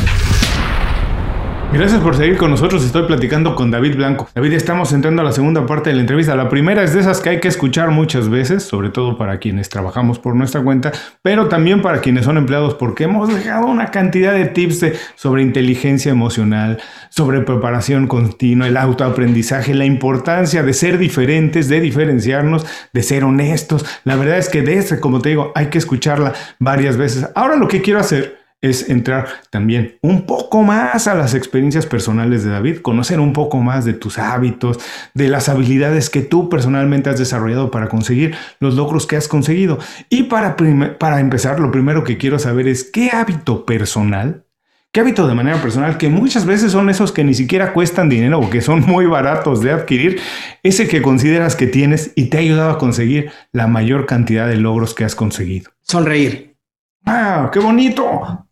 Gracias por seguir con nosotros. Estoy platicando con David Blanco. David, estamos entrando a la segunda parte de la entrevista. La primera es de esas que hay que escuchar muchas veces, sobre todo para quienes trabajamos por nuestra cuenta, pero también para quienes son empleados, porque hemos dejado una cantidad de tips sobre inteligencia emocional, sobre preparación continua, el autoaprendizaje, la importancia de ser diferentes, de diferenciarnos, de ser honestos. La verdad es que de este, como te digo, hay que escucharla varias veces. Ahora lo que quiero hacer es entrar también un poco más a las experiencias personales de David, conocer un poco más de tus hábitos, de las habilidades que tú personalmente has desarrollado para conseguir los logros que has conseguido. Y para, para empezar, lo primero que quiero saber es qué hábito personal, qué hábito de manera personal, que muchas veces son esos que ni siquiera cuestan dinero o que son muy baratos de adquirir, ese que consideras que tienes y te ha ayudado a conseguir la mayor cantidad de logros que has conseguido. Sonreír. ¡Ah, qué bonito!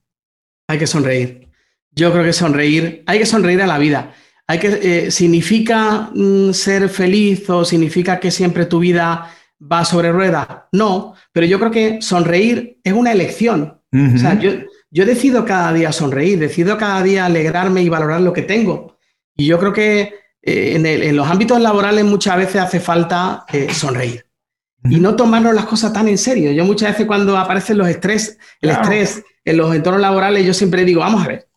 Hay que sonreír. Yo creo que sonreír, hay que sonreír a la vida. Hay que, eh, ¿Significa mm, ser feliz o significa que siempre tu vida va sobre ruedas? No, pero yo creo que sonreír es una elección. O sea, yo, yo decido cada día sonreír, decido cada día alegrarme y valorar lo que tengo. Y yo creo que eh, en, los ámbitos laborales muchas veces hace falta eh, sonreír y no tomarnos las cosas tan en serio. Yo muchas veces cuando aparecen los estrés, el estrés en los entornos laborales, yo siempre digo, vamos a ver.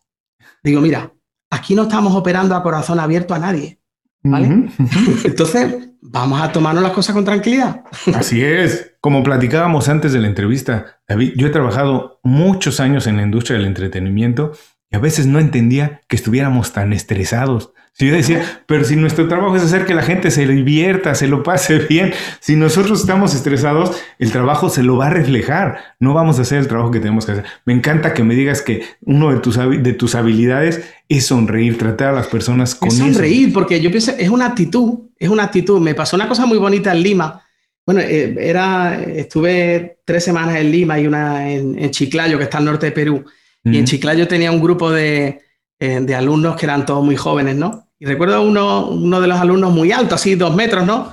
Digo, mira, aquí no estamos operando a corazón abierto a nadie. ¿vale? <laughs> Entonces, vamos a tomarnos las cosas con tranquilidad. Así es. Como platicábamos antes de la entrevista, David, yo he trabajado muchos años en la industria del entretenimiento y a veces no entendía que estuviéramos tan estresados. Si yo decía, pero si nuestro trabajo es hacer que la gente se divierta, se lo pase <laughs> bien, si nosotros estamos estresados, el trabajo se lo va a reflejar. No vamos a hacer el trabajo que tenemos que hacer. Me encanta que me digas que uno de tus, de tus habilidades es sonreír, tratar a las personas con es sonreír, porque yo pienso, es una actitud, es una actitud. Me pasó una cosa muy bonita en Lima. Bueno, eh, era, estuve tres semanas en Lima y una en, Chiclayo, que está al norte de Perú. Y en Chiclayo tenía un grupo de, eh, de alumnos que eran todos muy jóvenes, ¿no? Y recuerdo uno, uno de los alumnos muy alto, así dos metros, ¿no?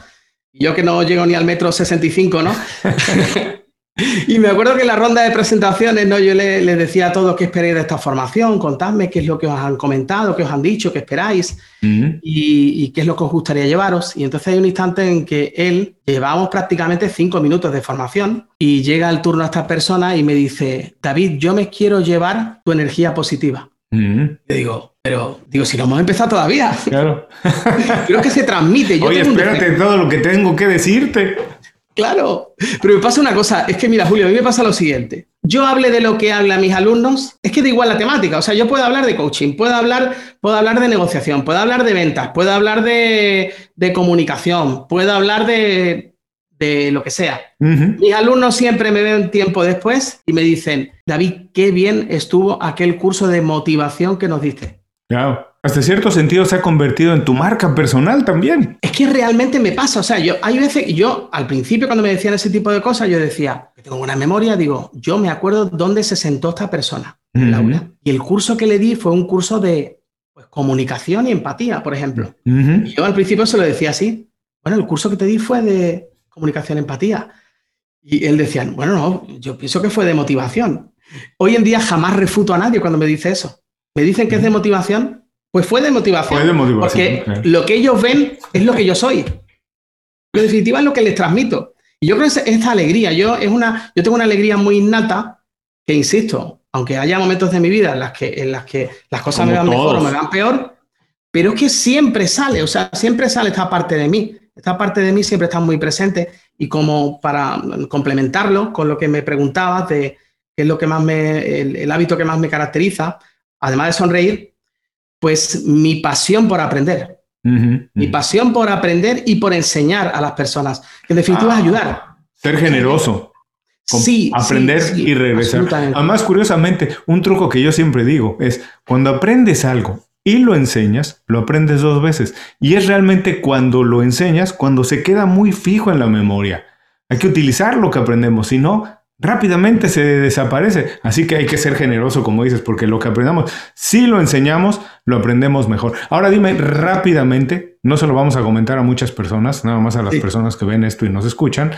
yo que no llego ni al metro 65, ¿no? <laughs> y me acuerdo que en la ronda de presentaciones, ¿no? Yo les le decía a todos qué esperáis de esta formación, contadme qué es lo que os han comentado, qué os han dicho, qué esperáis y, qué es lo que os gustaría llevaros. Y entonces hay un instante en que él, llevamos prácticamente cinco minutos de formación y llega el turno a esta persona y me dice, David, yo me quiero llevar tu energía positiva. Le digo, pero digo, si no hemos empezado todavía. Claro. <laughs> Creo que se transmite. Yo Oye, espérate todo lo que tengo que decirte. Claro, pero me pasa una cosa, es que mira, Julio, a mí me pasa lo siguiente. Yo hable de lo que hablan mis alumnos, es que da igual la temática. O sea, yo puedo hablar de coaching, puedo hablar, puedo hablar de negociación, puedo hablar de ventas, puedo hablar de, de comunicación, puedo hablar de de lo que sea. Mis alumnos siempre me ven tiempo después y me dicen, David, qué bien estuvo aquel curso de motivación que nos diste. Claro. Hasta cierto sentido se ha convertido en tu marca personal también. Es que realmente me pasa. O sea, yo hay veces, yo al principio cuando me decían ese tipo de cosas, yo decía, que tengo una memoria, digo, yo me acuerdo dónde se sentó esta persona en aula. Y el curso que le di fue un curso de pues, comunicación y empatía, por ejemplo. Y yo al principio se lo decía así. Bueno, el curso que te di fue de comunicación, empatía. Y él decía, bueno, no, yo pienso que fue de motivación. Hoy en día jamás refuto a nadie cuando me dice eso. Me dicen que es de motivación, pues fue de motivación. Fue de motivación. Porque lo que ellos ven es lo que yo soy. En definitiva es lo que les transmito. Y yo creo que esta alegría, yo, es una, yo tengo una alegría muy innata que, insisto, aunque haya momentos de mi vida en las que, en las, que las cosas me van mejor o me van peor, pero es que siempre sale, o sea, siempre sale esta parte de mí. Esta parte de mí siempre está muy presente y como para complementarlo con lo que me preguntabas de qué es lo que más me, el, hábito que más me caracteriza, además de sonreír, pues mi pasión por aprender. Mi pasión por aprender y por enseñar a las personas, que en definitiva es ah, ayudar. Ser generoso. Sí, aprender y regresar. Además, curiosamente, un truco que yo siempre digo es, cuando aprendes algo y lo enseñas, lo aprendes dos veces. Y es realmente cuando lo enseñas, cuando se queda muy fijo en la memoria. Hay que utilizar lo que aprendemos, si no, rápidamente se desaparece. Así que hay que ser generoso, como dices, porque lo que aprendamos, si lo enseñamos, lo aprendemos mejor. Ahora dime rápidamente, no se lo vamos a comentar a muchas personas, nada más a las personas que ven esto y nos escuchan.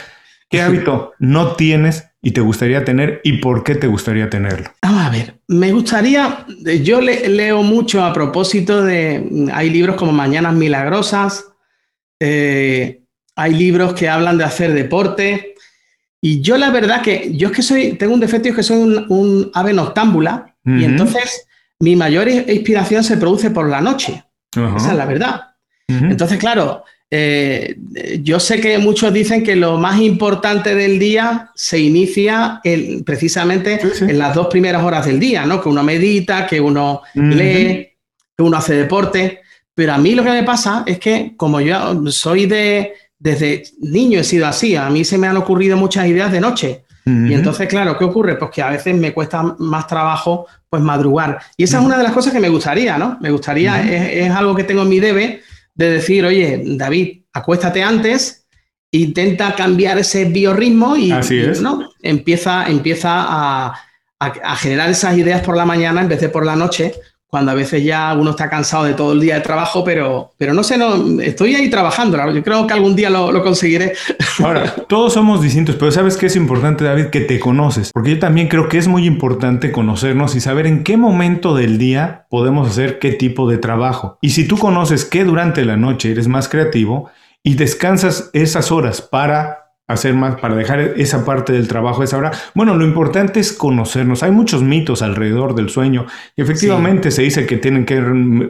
¿Qué hábito no tienes y te gustaría tener y por qué te gustaría tenerlo? a ver, me gustaría, yo leo mucho a propósito de, hay libros como Mañanas Milagrosas, eh, hay libros que hablan de hacer deporte y yo la verdad que yo es que soy, tengo un defecto y es que soy un, ave noctámbula y entonces mi mayor inspiración se produce por la noche. Esa es la verdad. Entonces, claro, eh, yo sé que muchos dicen que lo más importante del día se inicia precisamente en las dos primeras horas del día, ¿no? Que uno medita, que uno lee, que uno hace deporte. Pero a mí lo que me pasa es que como yo soy de, desde niño he sido así, a mí se me han ocurrido muchas ideas de noche. Y entonces, claro, ¿qué ocurre? Pues que a veces me cuesta más trabajo pues madrugar. Y esa es una de las cosas que me gustaría, ¿no? Me gustaría, es, es algo que tengo en mi debe de decir, oye, David, acuéstate antes, intenta cambiar ese biorritmo y, ¿no? empieza, empieza a, generar esas ideas por la mañana en vez de por la noche, cuando a veces ya uno está cansado de todo el día de trabajo, pero, pero no sé, no, estoy ahí trabajando. Yo creo que algún día lo, lo, conseguiré. <laughs> Ahora, todos somos distintos, pero ¿sabes qué es importante, David? Que te conoces. Porque yo también creo que es muy importante conocernos y saber en qué momento del día podemos hacer qué tipo de trabajo. Y si tú conoces que durante la noche eres más creativo y descansas esas horas para hacer más, para dejar esa parte del trabajo esa hora. Bueno, lo importante es conocernos. Hay muchos mitos alrededor del sueño. Y efectivamente se dice que tienen que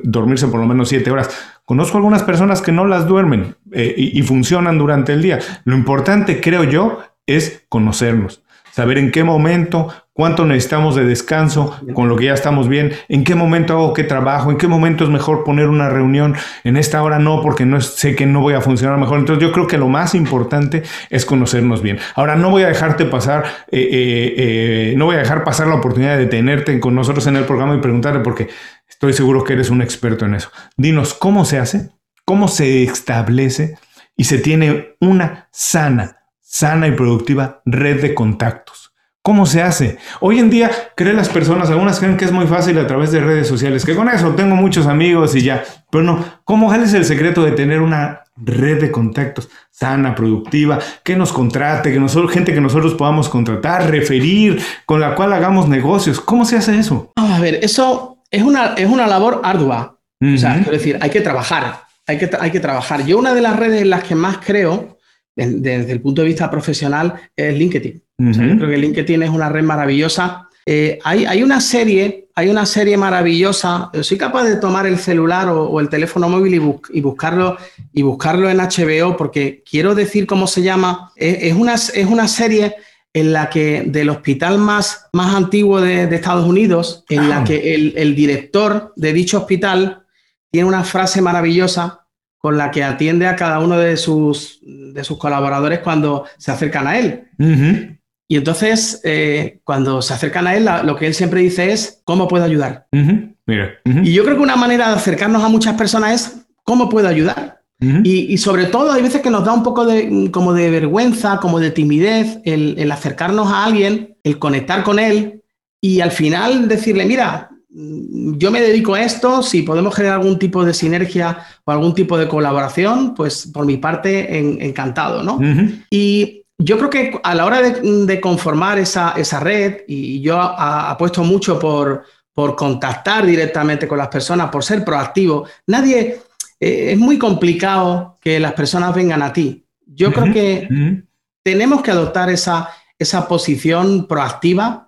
dormirse por lo menos siete horas. Conozco algunas personas que no las duermen eh, y, y funcionan durante el día. Lo importante, creo yo, es conocernos, saber en qué momento, cuánto necesitamos de descanso con lo que ya estamos bien, en qué momento hago qué trabajo, en qué momento es mejor poner una reunión, en esta hora no, porque no sé que no voy a funcionar mejor. Entonces yo creo que lo más importante es conocernos bien. Ahora no voy a dejarte pasar, eh, eh, eh, no voy a dejar pasar la oportunidad de tenerte con nosotros en el programa y preguntarle, porque estoy seguro que eres un experto en eso. Dinos, ¿cómo se hace? ¿Cómo se establece y se tiene una sana, sana y productiva red de contactos? ¿Cómo se hace? Hoy en día creen las personas, algunas creen que es muy fácil a través de redes sociales, que con eso tengo muchos amigos y ya. Pero no, ¿cómo es el secreto de tener una red de contactos sana, productiva, que nos contrate, que nosotros, gente que nosotros podamos contratar, referir, con la cual hagamos negocios? ¿Cómo se hace eso? a ver, eso es una, es una labor ardua. O sea, quiero decir, hay que trabajar, hay que, hay que trabajar. Yo una de las redes en las que más creo, desde el punto de vista profesional, es LinkedIn. yo creo que LinkedIn es una red maravillosa. Eh, hay, hay, una serie, hay una serie maravillosa. Soy capaz de tomar el celular o, o el teléfono móvil y, y, buscarlo, y buscarlo en HBO porque quiero decir cómo se llama. Es, es, una, es una serie en la que del hospital más, más antiguo de, de Estados Unidos, en la que el, el director de dicho hospital tiene una frase maravillosa con la que atiende a cada uno de sus, de sus colaboradores cuando se acercan a él. Uh -huh. Y entonces, eh, cuando se acercan a él, la, lo que él siempre dice es, ¿cómo puedo ayudar? Uh -huh. Mira. Uh -huh. Y yo creo que una manera de acercarnos a muchas personas es, ¿cómo puedo ayudar? Y, y, sobre todo hay veces que nos da un poco de, como de vergüenza, como de timidez, el, el acercarnos a alguien, el conectar con él y al final decirle, mira, yo me dedico a esto, si podemos generar algún tipo de sinergia o algún tipo de colaboración, pues por mi parte en, encantado, ¿no? Uh -huh. Y yo creo que a la hora de, de conformar esa, esa, red, y yo apuesto mucho por, por contactar directamente con las personas, por ser proactivo, nadie, eh, es muy complicado que las personas vengan a ti. Yo uh -huh. creo que uh -huh. tenemos que adoptar esa, esa posición proactiva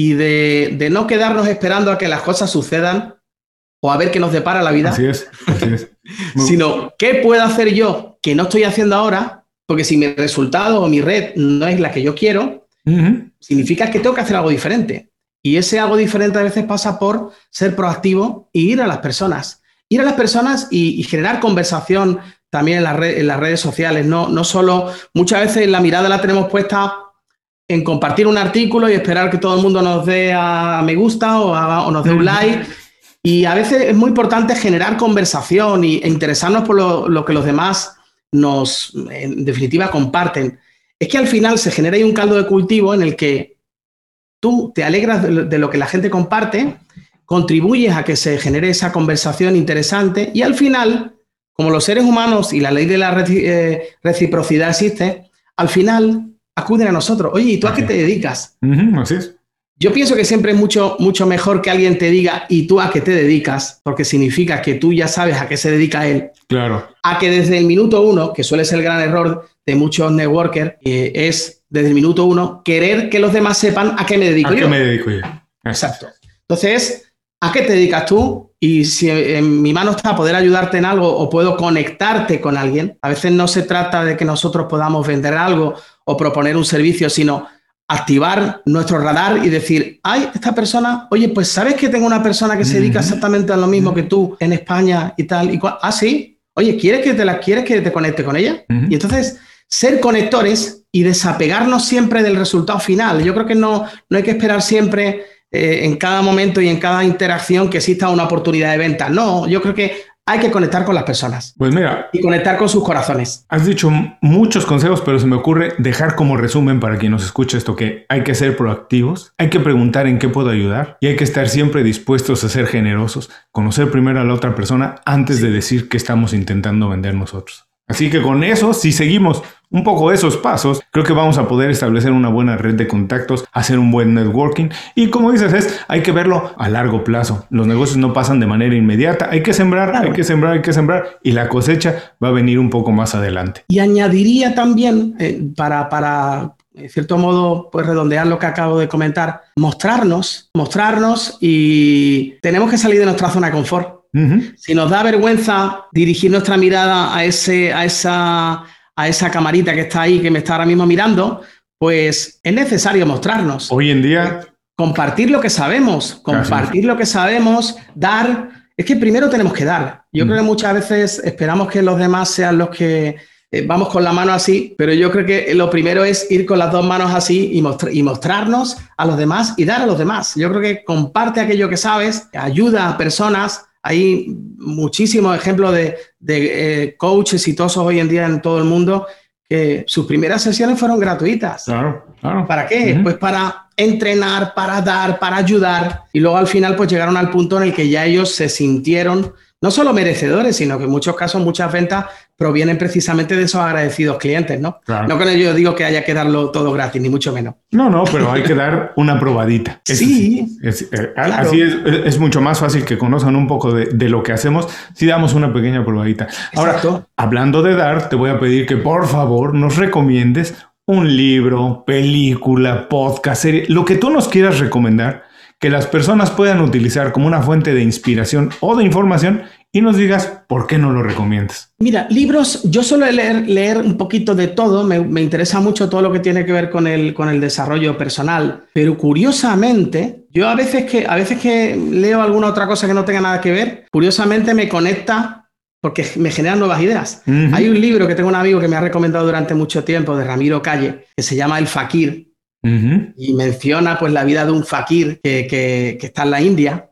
y de, de, no quedarnos esperando a que las cosas sucedan o a ver qué nos depara la vida. Así es, así es. <laughs> sino qué puedo hacer yo que no estoy haciendo ahora, porque si mi resultado o mi red no es la que yo quiero, uh -huh. significa que tengo que hacer algo diferente. Y ese algo diferente a veces pasa por ser proactivo e ir a las personas. Ir a las personas y, y generar conversación también en, la red, en, las redes sociales. No, no solo, muchas veces la mirada la tenemos puesta en compartir un artículo y esperar que todo el mundo nos dé a me gusta o, a, o nos dé un like. Y a veces es muy importante generar conversación y, e interesarnos por lo, lo, que los demás nos, en definitiva, comparten. Es que al final se genera ahí un caldo de cultivo en el que tú te alegras de, de lo que la gente comparte, contribuyes a que se genere esa conversación interesante y al final, como los seres humanos y la ley de la eh, reciprocidad existe, al final acuden a nosotros. Oye, ¿y tú a qué te dedicas? Uh -huh, así es. Yo pienso que siempre es mucho, mucho mejor que alguien te diga, ¿y tú a qué te dedicas? Porque significa que tú ya sabes a qué se dedica él. Claro. A que desde el minuto uno, que suele ser el gran error de muchos networkers, eh, es desde el minuto uno querer que los demás sepan a qué me dedico ¿A yo. qué me dedico yo? Exacto. Entonces, ¿a qué te dedicas tú? Y si en mi mano está poder ayudarte en algo o puedo conectarte con alguien, a veces no se trata de que nosotros podamos vender algo o proponer un servicio, sino activar nuestro radar y decir, ay, esta persona, oye, pues sabes que tengo una persona que se dedica exactamente a lo mismo que tú en España y tal, y cual? ah, sí, oye, ¿quieres que te la quieres que te conecte con ella? Uh -huh. Y entonces, ser conectores y desapegarnos siempre del resultado final. Yo creo que no, no hay que esperar siempre eh, en cada momento y en cada interacción que exista una oportunidad de venta. No, yo creo que hay que conectar con las personas. Pues mira. Y conectar con sus corazones. Has dicho muchos consejos, pero se me ocurre dejar como resumen para quien nos escuche esto que hay que ser proactivos, hay que preguntar en qué puedo ayudar y hay que estar siempre dispuestos a ser generosos, conocer primero a la otra persona antes de decir que estamos intentando vender nosotros. Así que con eso, si seguimos un poco esos pasos, creo que vamos a poder establecer una buena red de contactos, hacer un buen networking y como dices, es, hay que verlo a largo plazo. Los negocios no pasan de manera inmediata, hay que sembrar, claro. hay que sembrar, hay que sembrar y la cosecha va a venir un poco más adelante. Y añadiría también, eh, para, para en cierto modo, pues redondear lo que acabo de comentar, mostrarnos, mostrarnos y tenemos que salir de nuestra zona de confort. si nos da vergüenza dirigir nuestra mirada a, ese, a, esa, a esa camarita que está ahí, que me está ahora mismo mirando, pues es necesario mostrarnos. Hoy en día... Compartir lo que sabemos, compartir lo que sabemos, dar... Es que primero tenemos que dar. Yo creo que muchas veces esperamos que los demás sean los que eh, vamos con la mano así, pero yo creo que lo primero es ir con las dos manos así y, y, mostrarnos a los demás y dar a los demás. Yo creo que comparte aquello que sabes, ayuda a personas. Hay muchísimos ejemplos de, eh, coaches exitosos hoy en día en todo el mundo que sus primeras sesiones fueron gratuitas. Claro, claro. ¿Para qué? Pues para entrenar, para dar, para ayudar. Y luego al final pues llegaron al punto en el que ya ellos se sintieron no solo merecedores, sino que en muchos casos muchas ventas provienen precisamente de esos agradecidos clientes, ¿no? No con ello digo que haya que darlo todo gratis, ni mucho menos. No, no, pero hay que dar una probadita. sí. Eh, así es, mucho más fácil que conozcan un poco de, lo que hacemos si damos una pequeña probadita. Ahora, hablando de dar, te voy a pedir que por favor nos recomiendes un libro, película, podcast, serie, lo que tú nos quieras recomendar que las personas puedan utilizar como una fuente de inspiración o de información y nos digas por qué no lo recomiendas. Mira, libros, yo suelo leer, leer un poquito de todo, me, interesa mucho todo lo que tiene que ver con el, con el desarrollo personal, pero curiosamente, yo a veces, que, a veces que leo alguna otra cosa que no tenga nada que ver, curiosamente me conecta porque me generan nuevas ideas. Hay un libro que tengo un amigo que me ha recomendado durante mucho tiemo de Ramiro Calle, que se llama El Fakir, y menciona pues la vida de un fakir que, está en la India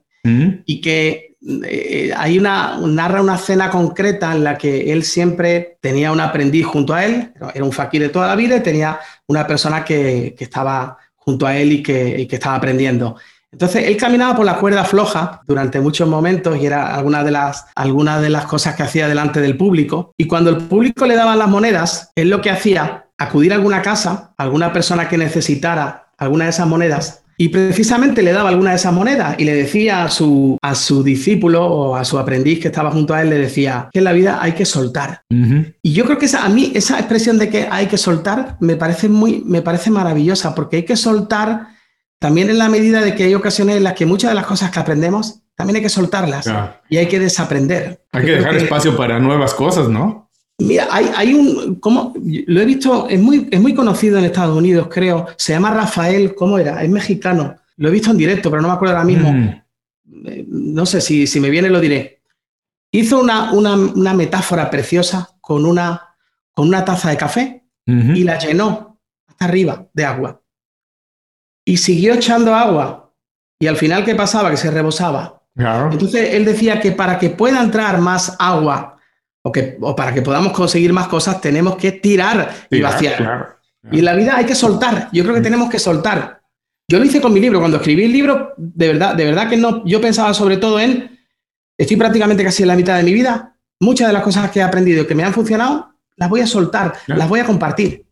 y que eh, hay una, narra una cena concreta en la que él siempre tenía un aprendiz junto a él, era un fakir de toda la vida y tenía una persona que, estaba junto a él y que, estaba aprendiendo. Entonces él caminaba por la cuerda floja durante muchos momentos y era alguna de las, algunas de las cosas que hacía delante del público. Y cuando el público le daba las monedas, él lo que hacía acudir a alguna casa, a alguna persona que necesitara alguna de esas monedas, y precisamente le daba alguna de esas monedas y le decía a su, a su discípulo o a su aprendiz que estaba junto a él, le decía que en la vida hay que soltar. Y yo creo que esa, a mí esa expresión de que hay que soltar me parece, muy, me parece maravillosa, porque hay que soltar también en la medida de que hay ocasiones en las que muchas de las cosas que aprendemos también hay que soltarlas y hay que desaprender. Hay que dejar espacio para nuevas cosas, ¿no? Mira, hay, un, ¿cómo? Lo he visto, es muy, es muy conocido en Estados Unidos, creo. Se llama Rafael, ¿cómo era? Es mexicano. Lo he visto en directo, pero no me acuerdo ahora mismo. Mm. Eh, no sé si, si me viene, lo diré. Hizo una, una, metáfora preciosa con una, con una taza de café y la llenó hasta arriba de agua. Y siguió echando agua. Y al final, ¿qué pasaba? Que se rebosaba. Entonces, él decía que para que pueda entrar más agua o, para que podamos conseguir más cosas tenemos que tirar, y vaciar. Y en la vida hay que soltar. Yo creo que tenemos que soltar. Yo lo hice con mi libro. Cuando escribí el libro, de verdad, de verdad que no. Yo pensaba sobre todo en. Estoy prácticamente casi en la mitad de mi vida. Muchas de las cosas que he aprendido que me han funcionado, las voy a soltar, las voy a compartir.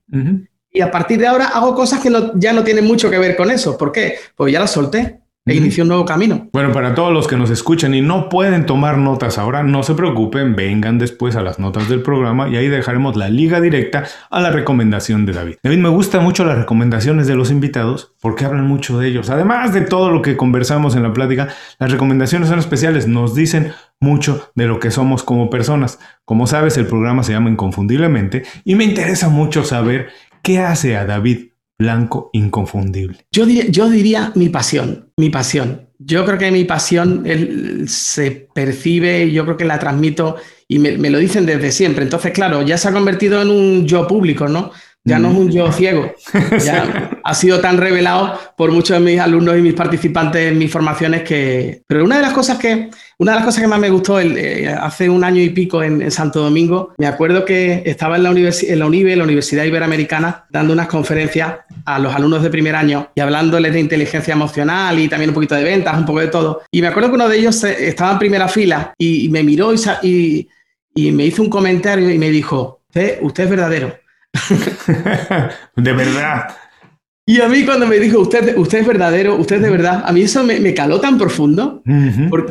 Y a partir de ahora hago cosas que ya no tienen mucho que ver con eso. ¿Por qué? Pues ya las solté e inició un nuevo camino. Bueno, para todos los que nos escuchan y no pueden tomar notas ahora, no se preocupen, vengan después a las notas del programa y ahí dejaremos la liga directa a la recomendación de David. David, me gustan mucho las recomendaciones de los invitados porque hablan mucho de ellos. Además de todo lo que conversamos en la plática, las recomendaciones son especiales, nos dicen mucho de lo que somos como personas. Como sabes, el programa se llama Inconfundiblemente y me interesa mucho saber qué hace a David blanco inconfundible? Yo diría, yo diría mi pasión, mi pasión. Yo creo que mi pasión se percibe, yo creo que la transmito y me, lo dicen desde siempre. Entonces, claro, ya se ha convertido en un yo público, ¿no? Ya no es un yo ciego, <laughs> ya ha sido tan revelado por muchos de mis alumnos y mis participantes en mis formaciones que... Pero una de las cosas que, una de las cosas que más me gustó el, eh, hace un año y pico en, Santo Domingo, me acuerdo que estaba en la, en la UNIBE, la Universidad Iberoamericana, dando unas conferencias a los alumnos de primer año y hablándoles de inteligencia emocional y también un poquito de ventas, un poco de todo. Y me acuerdo que uno de ellos estaba en primera fila y, me miró y, y, me hizo un comentario y me dijo, usted, usted es verdadero <laughs> de verdad. Y a mí cuando me dijo, usted, usted es verdadero, usted es de verdad, a mí eso me, caló tan profundo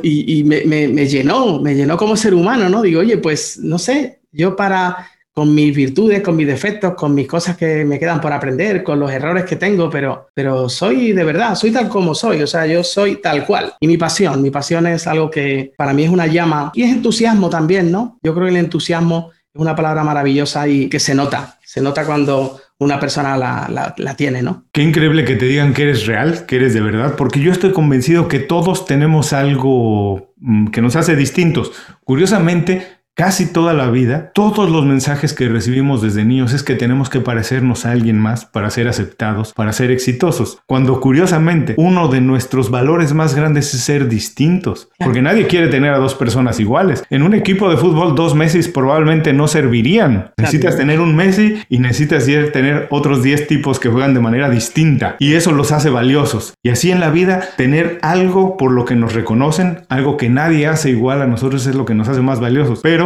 y, me, llenó, me llenó como ser humano, ¿no? Digo, oye, pues no sé, yo para con mis virtudes, con mis defectos, con mis cosas que me quedan por aprender, con los errores que tengo, pero, pero soy de verdad, soy tal como soy, o sea, yo soy tal cual. Y mi pasión, mi pasión es algo que para mí es una llama y es entusiasmo también, ¿no? Yo creo que el entusiasmo es una palabra maravillosa y que se nota, se nota cuando una persona la, la, tiene, ¿no? Qué increíble que te digan que eres real, que eres de verdad, porque yo estoy convencido que todos tenemos algo mm, que nos hace distintos. Curiosamente, Casi toda la vida, todos los mensajes que recibimos desde niños es que tenemos que parecernos a alguien más para ser aceptados, para ser exitosos. Cuando curiosamente uno de nuestros valores más grandes es ser distintos. Porque nadie quiere tener a dos personas iguales. En un equipo de fútbol dos Messi probablemente no servirían. Necesitas tener un Messi y necesitas tener otros 10 tipos que juegan de manera distinta. Y eso los hace valiosos. Y así en la vida, tener algo por lo que nos reconocen, algo que nadie hace igual a nosotros es lo que nos hace más valiosos. Pero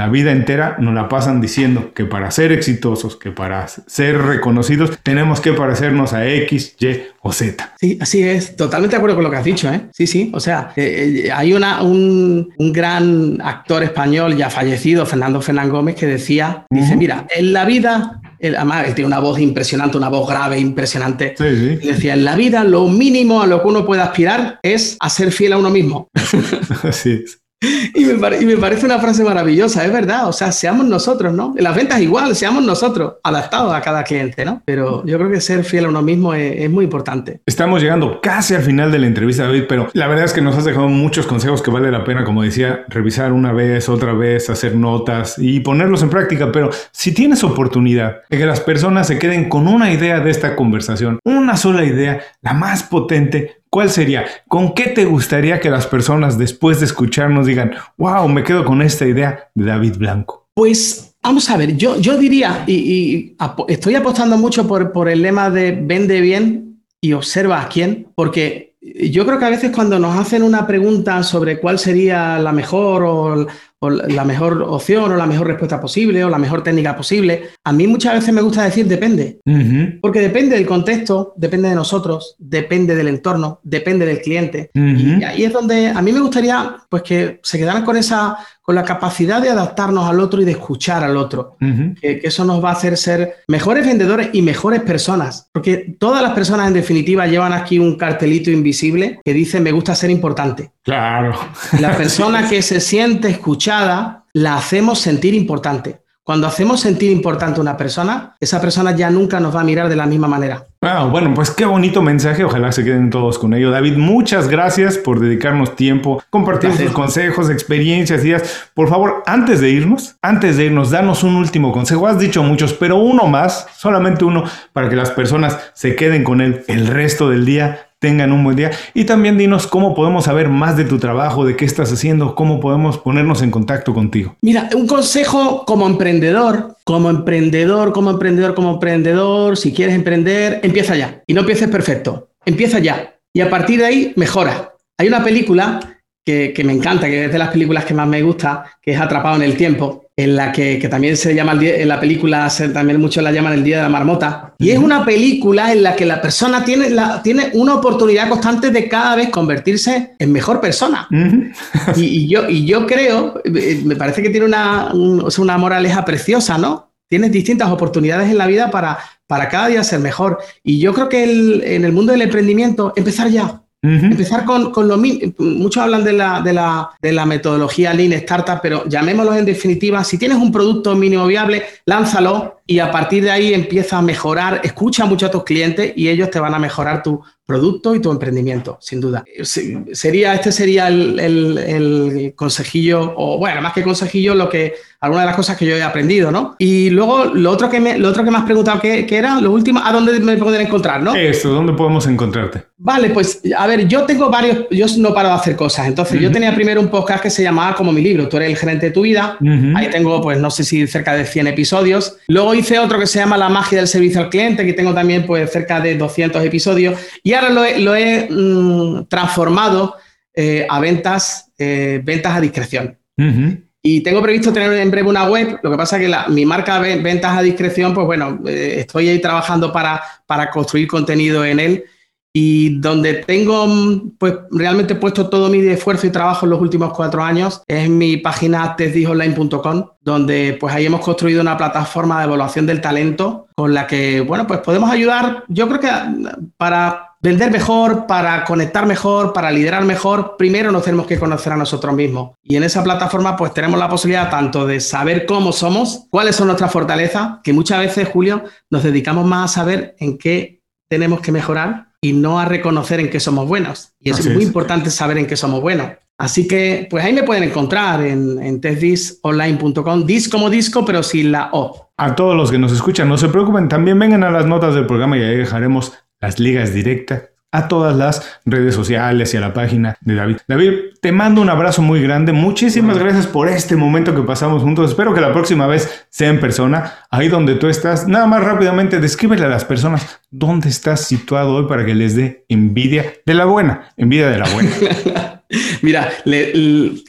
la vida entera nos la pasan diciendo que para ser exitosos, que para ser reconocidos, tenemos que parecernos a X, Y o Z. Sí, así es. Totalmente de acuerdo con lo que has dicho, ¿eh? Sí, sí. O sea, eh, eh, hay una, un, gran actor español ya fallecido, Fernando Fernán Gómez, que decía, dice, mira, en la vida además él tiene una voz impresionante, una voz grave, impresionante. Sí, sí. decía, en la vida lo mínimo a lo que uno puede aspirar es a ser fiel a uno mismo. <laughs> Así es. Y me, parece una frase maravillosa, es verdad, o sea, seamos nosotros, ¿no? Las ventas igual, seamos nosotros, adaptados a cada cliente, ¿no? Pero yo creo que ser fiel a uno mismo es, muy importante. Estamos llegando casi al final de la entrevista, David, pero la verdad es que nos has dejado muchos consejos que vale la pena, como decía, revisar una vez, otra vez, hacer notas y ponerlos en práctica, pero si tienes oportunidad de que las personas se queden con una idea de esta conversación, una sola idea, la más potente, ¿Cuál sería? ¿Con qué te gustaría que las personas después de escucharnos digan, wow, me quedo con esta idea de David Blanco? Pues vamos a ver, yo, yo diría, y, estoy apostando mucho por, por el lema de vende bien y observa a quién, porque yo creo que a veces cuando nos hacen una pregunta sobre cuál sería la mejor o o la mejor opción o la mejor respuesta posible o la mejor técnica posible. A mí muchas veces me gusta decir depende, porque depende del contexto, depende de nosotros, depende del entorno, depende del cliente. Y ahí es donde a mí me gustaría pues que se quedaran con esa con la capacidad de adaptarnos al otro y de escuchar al otro. que, eso nos va a hacer ser mejores vendedores y mejores personas. Porque todas las personas, en definitiva, llevan aquí un cartelito invisible que dice me gusta ser importante. Claro. La persona <laughs> que se siente escuchada, la hacemos sentir importante. Cuando hacemos sentir importante a una persona, esa persona ya nunca nos va a mirar de la misma manera. Wow, bueno, pues qué bonito mensaje. Ojalá se queden todos con ello. David, muchas gracias por dedicarnos tiempo, compartir sus consejos, experiencias, ideas. Por favor, antes de irnos, antes de irnos, danos un último consejo. Has dicho muchos, pero uno más, solamente uno, para que las personas se queden con él el resto del día tengan un buen día. Y también dinos cómo podemos saber más de tu trabajo, de qué estás haciendo, cómo podemos ponernos en contacto contigo. Mira, un consejo como emprendedor, como emprendedor, como emprendedor, como emprendedor, si quieres emprender, empieza ya. Y no empieces perfecto, empieza ya. Y a partir de ahí, mejora. Hay una película que, me encanta, que es de las películas que más me gusta, que es Atrapado en el Tiempo, en la que, también se llama, el en la película también muchos la llaman el Día de la Marmota. Y es una película en la que la persona tiene, la, tiene una oportunidad constante de cada vez convertirse en mejor persona. y, yo, y yo creo, eh, me parece que tiene una, una moraleja preciosa, ¿no? Tienes distintas oportunidades en la vida para, para cada día ser mejor. Y yo creo que en el mundo del emprendimiento, empezar ya. Empezar con, con lo mismo. Muchos hablan de la, de, la, de la metodología Lean Startup, pero llamémoslo en definitiva. Si tienes un producto mínimo viable, lánzalo y a partir de ahí empieza a mejorar. Escucha mucho a tus clientes y ellos te van a mejorar tu producto y tu emprendimiento, sin duda. Sería, este sería el, el, el consejillo, o bueno, más que consejillo, lo que algunas de las cosas que yo he aprendido, ¿no? Y luego lo otro que me, lo otro que me has preguntado, ¿qué, era? Lo último, ¿a dónde me pueden encontrar, no? Eso, ¿dónde podemos encontrarte? Vale, pues a ver, yo tengo varios, yo no paro de hacer cosas. Entonces, yo tenía primero un podcast que se llamaba como mi libro, Tú eres el gerente de tu vida. Ahí tengo, pues no sé si cerca de 100 episodios. Luego hice otro que se llama La magia del servicio al cliente, que tengo también pues cerca de 200 episodios. Y ahora lo he, mm, transformado eh, a ventas, eh, ventas a discreción. Y tengo previsto tener en breve una web, lo que pasa es que mi marca Ventas a Discreción, pues bueno, eh, estoy ahí trabajando para, para construir contenido en él Y donde tengo mm, pues realmente puesto todo mi esfuerzo y trabajo en los últimos cuatro años es mi página testdisonline.com, donde pues ahí hemos construido una plataforma de evaluación del talento con la que, bueno, pues podemos ayudar, yo creo que para vender mejor, para conectar mejor, para liderar mejor, primero nos tenemos que conocer a nosotros mismos. Y en esa plataforma pues tenemos la posibilidad tanto de saber cómo somos, cuáles son nuestras fortalezas, que muchas veces, Julio, nos dedicamos más a saber en qué tenemos que mejorar y no a reconocer en qué somos buenos. Y es muy importante saber en qué somos buenos. Así que, pues ahí me pueden encontrar en, en testdisonline.com, dis como disco, pero sin la O. A todos los que nos escuchan, no se preocupen, también vengan a las notas del programa y ahí dejaremos las ligas directas a todas las redes sociales y a la página de David. David, te mando un abrazo muy grande. Muchísimas gracias por este momento que pasamos juntos. Espero que la próxima vez sea en persona, ahí donde tú estás. Nada más rápidamente, descríbele a las personas dónde estás situado hoy para que les dé envidia de la buena, envidia de la buena. <laughs> Mira, le,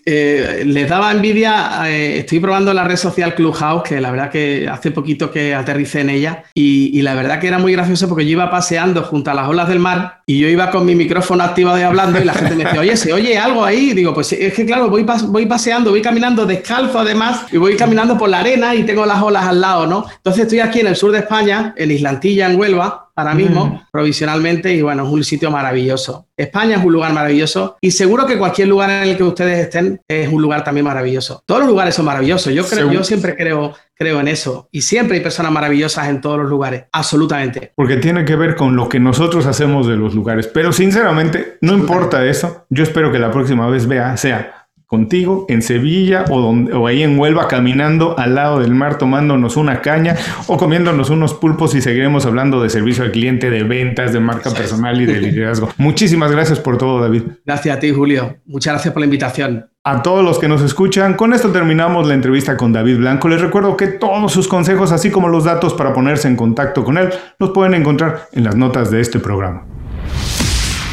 eh, les daba envidia. Eh, estoy probando la red social Clubhouse, que la verdad que hace poquito que aterricé en ella. Y, la verdad que era muy gracioso porque yo iba paseando junto a las olas del mar y yo iba con mi micrófono activado y hablando. Y la gente me decía, oye, ¿se oye algo ahí? digo, pues es que claro, voy, voy paseando, voy caminando descalzo además y voy caminando por la arena y tengo las olas al lado, ¿no? Entonces estoy aquí en el sur de España, en Islantilla, en Huelva ahora mismo, provisionalmente, y bueno, es un sitio maravilloso. España es un lugar maravilloso y seguro que cualquier lugar en el que ustedes estén es un lugar también maravilloso. Todos los lugares son maravillosos, yo, creo, yo siempre creo, creo en eso y siempre hay personas maravillosas en todos los lugares, absolutamente. Porque tiene que ver con lo que nosotros hacemos de los lugares, pero sinceramente, no importa eso, yo espero que la próxima vez vea, sea contigo en Sevilla o, donde, o ahí en Huelva caminando al lado del mar tomándonos una caña o comiéndonos unos pulpos y seguiremos hablando de servicio al cliente, de ventas, de marca personal y de <laughs> liderazgo. Muchísimas gracias por todo, David. Gracias a ti, Julio. Muchas gracias por la invitación. A todos los que nos escuchan, con esto terminamos la entrevista con David Blanco. Les recuerdo que todos sus consejos, así como los datos para ponerse en contacto con él, los pueden encontrar en las notas de este programa.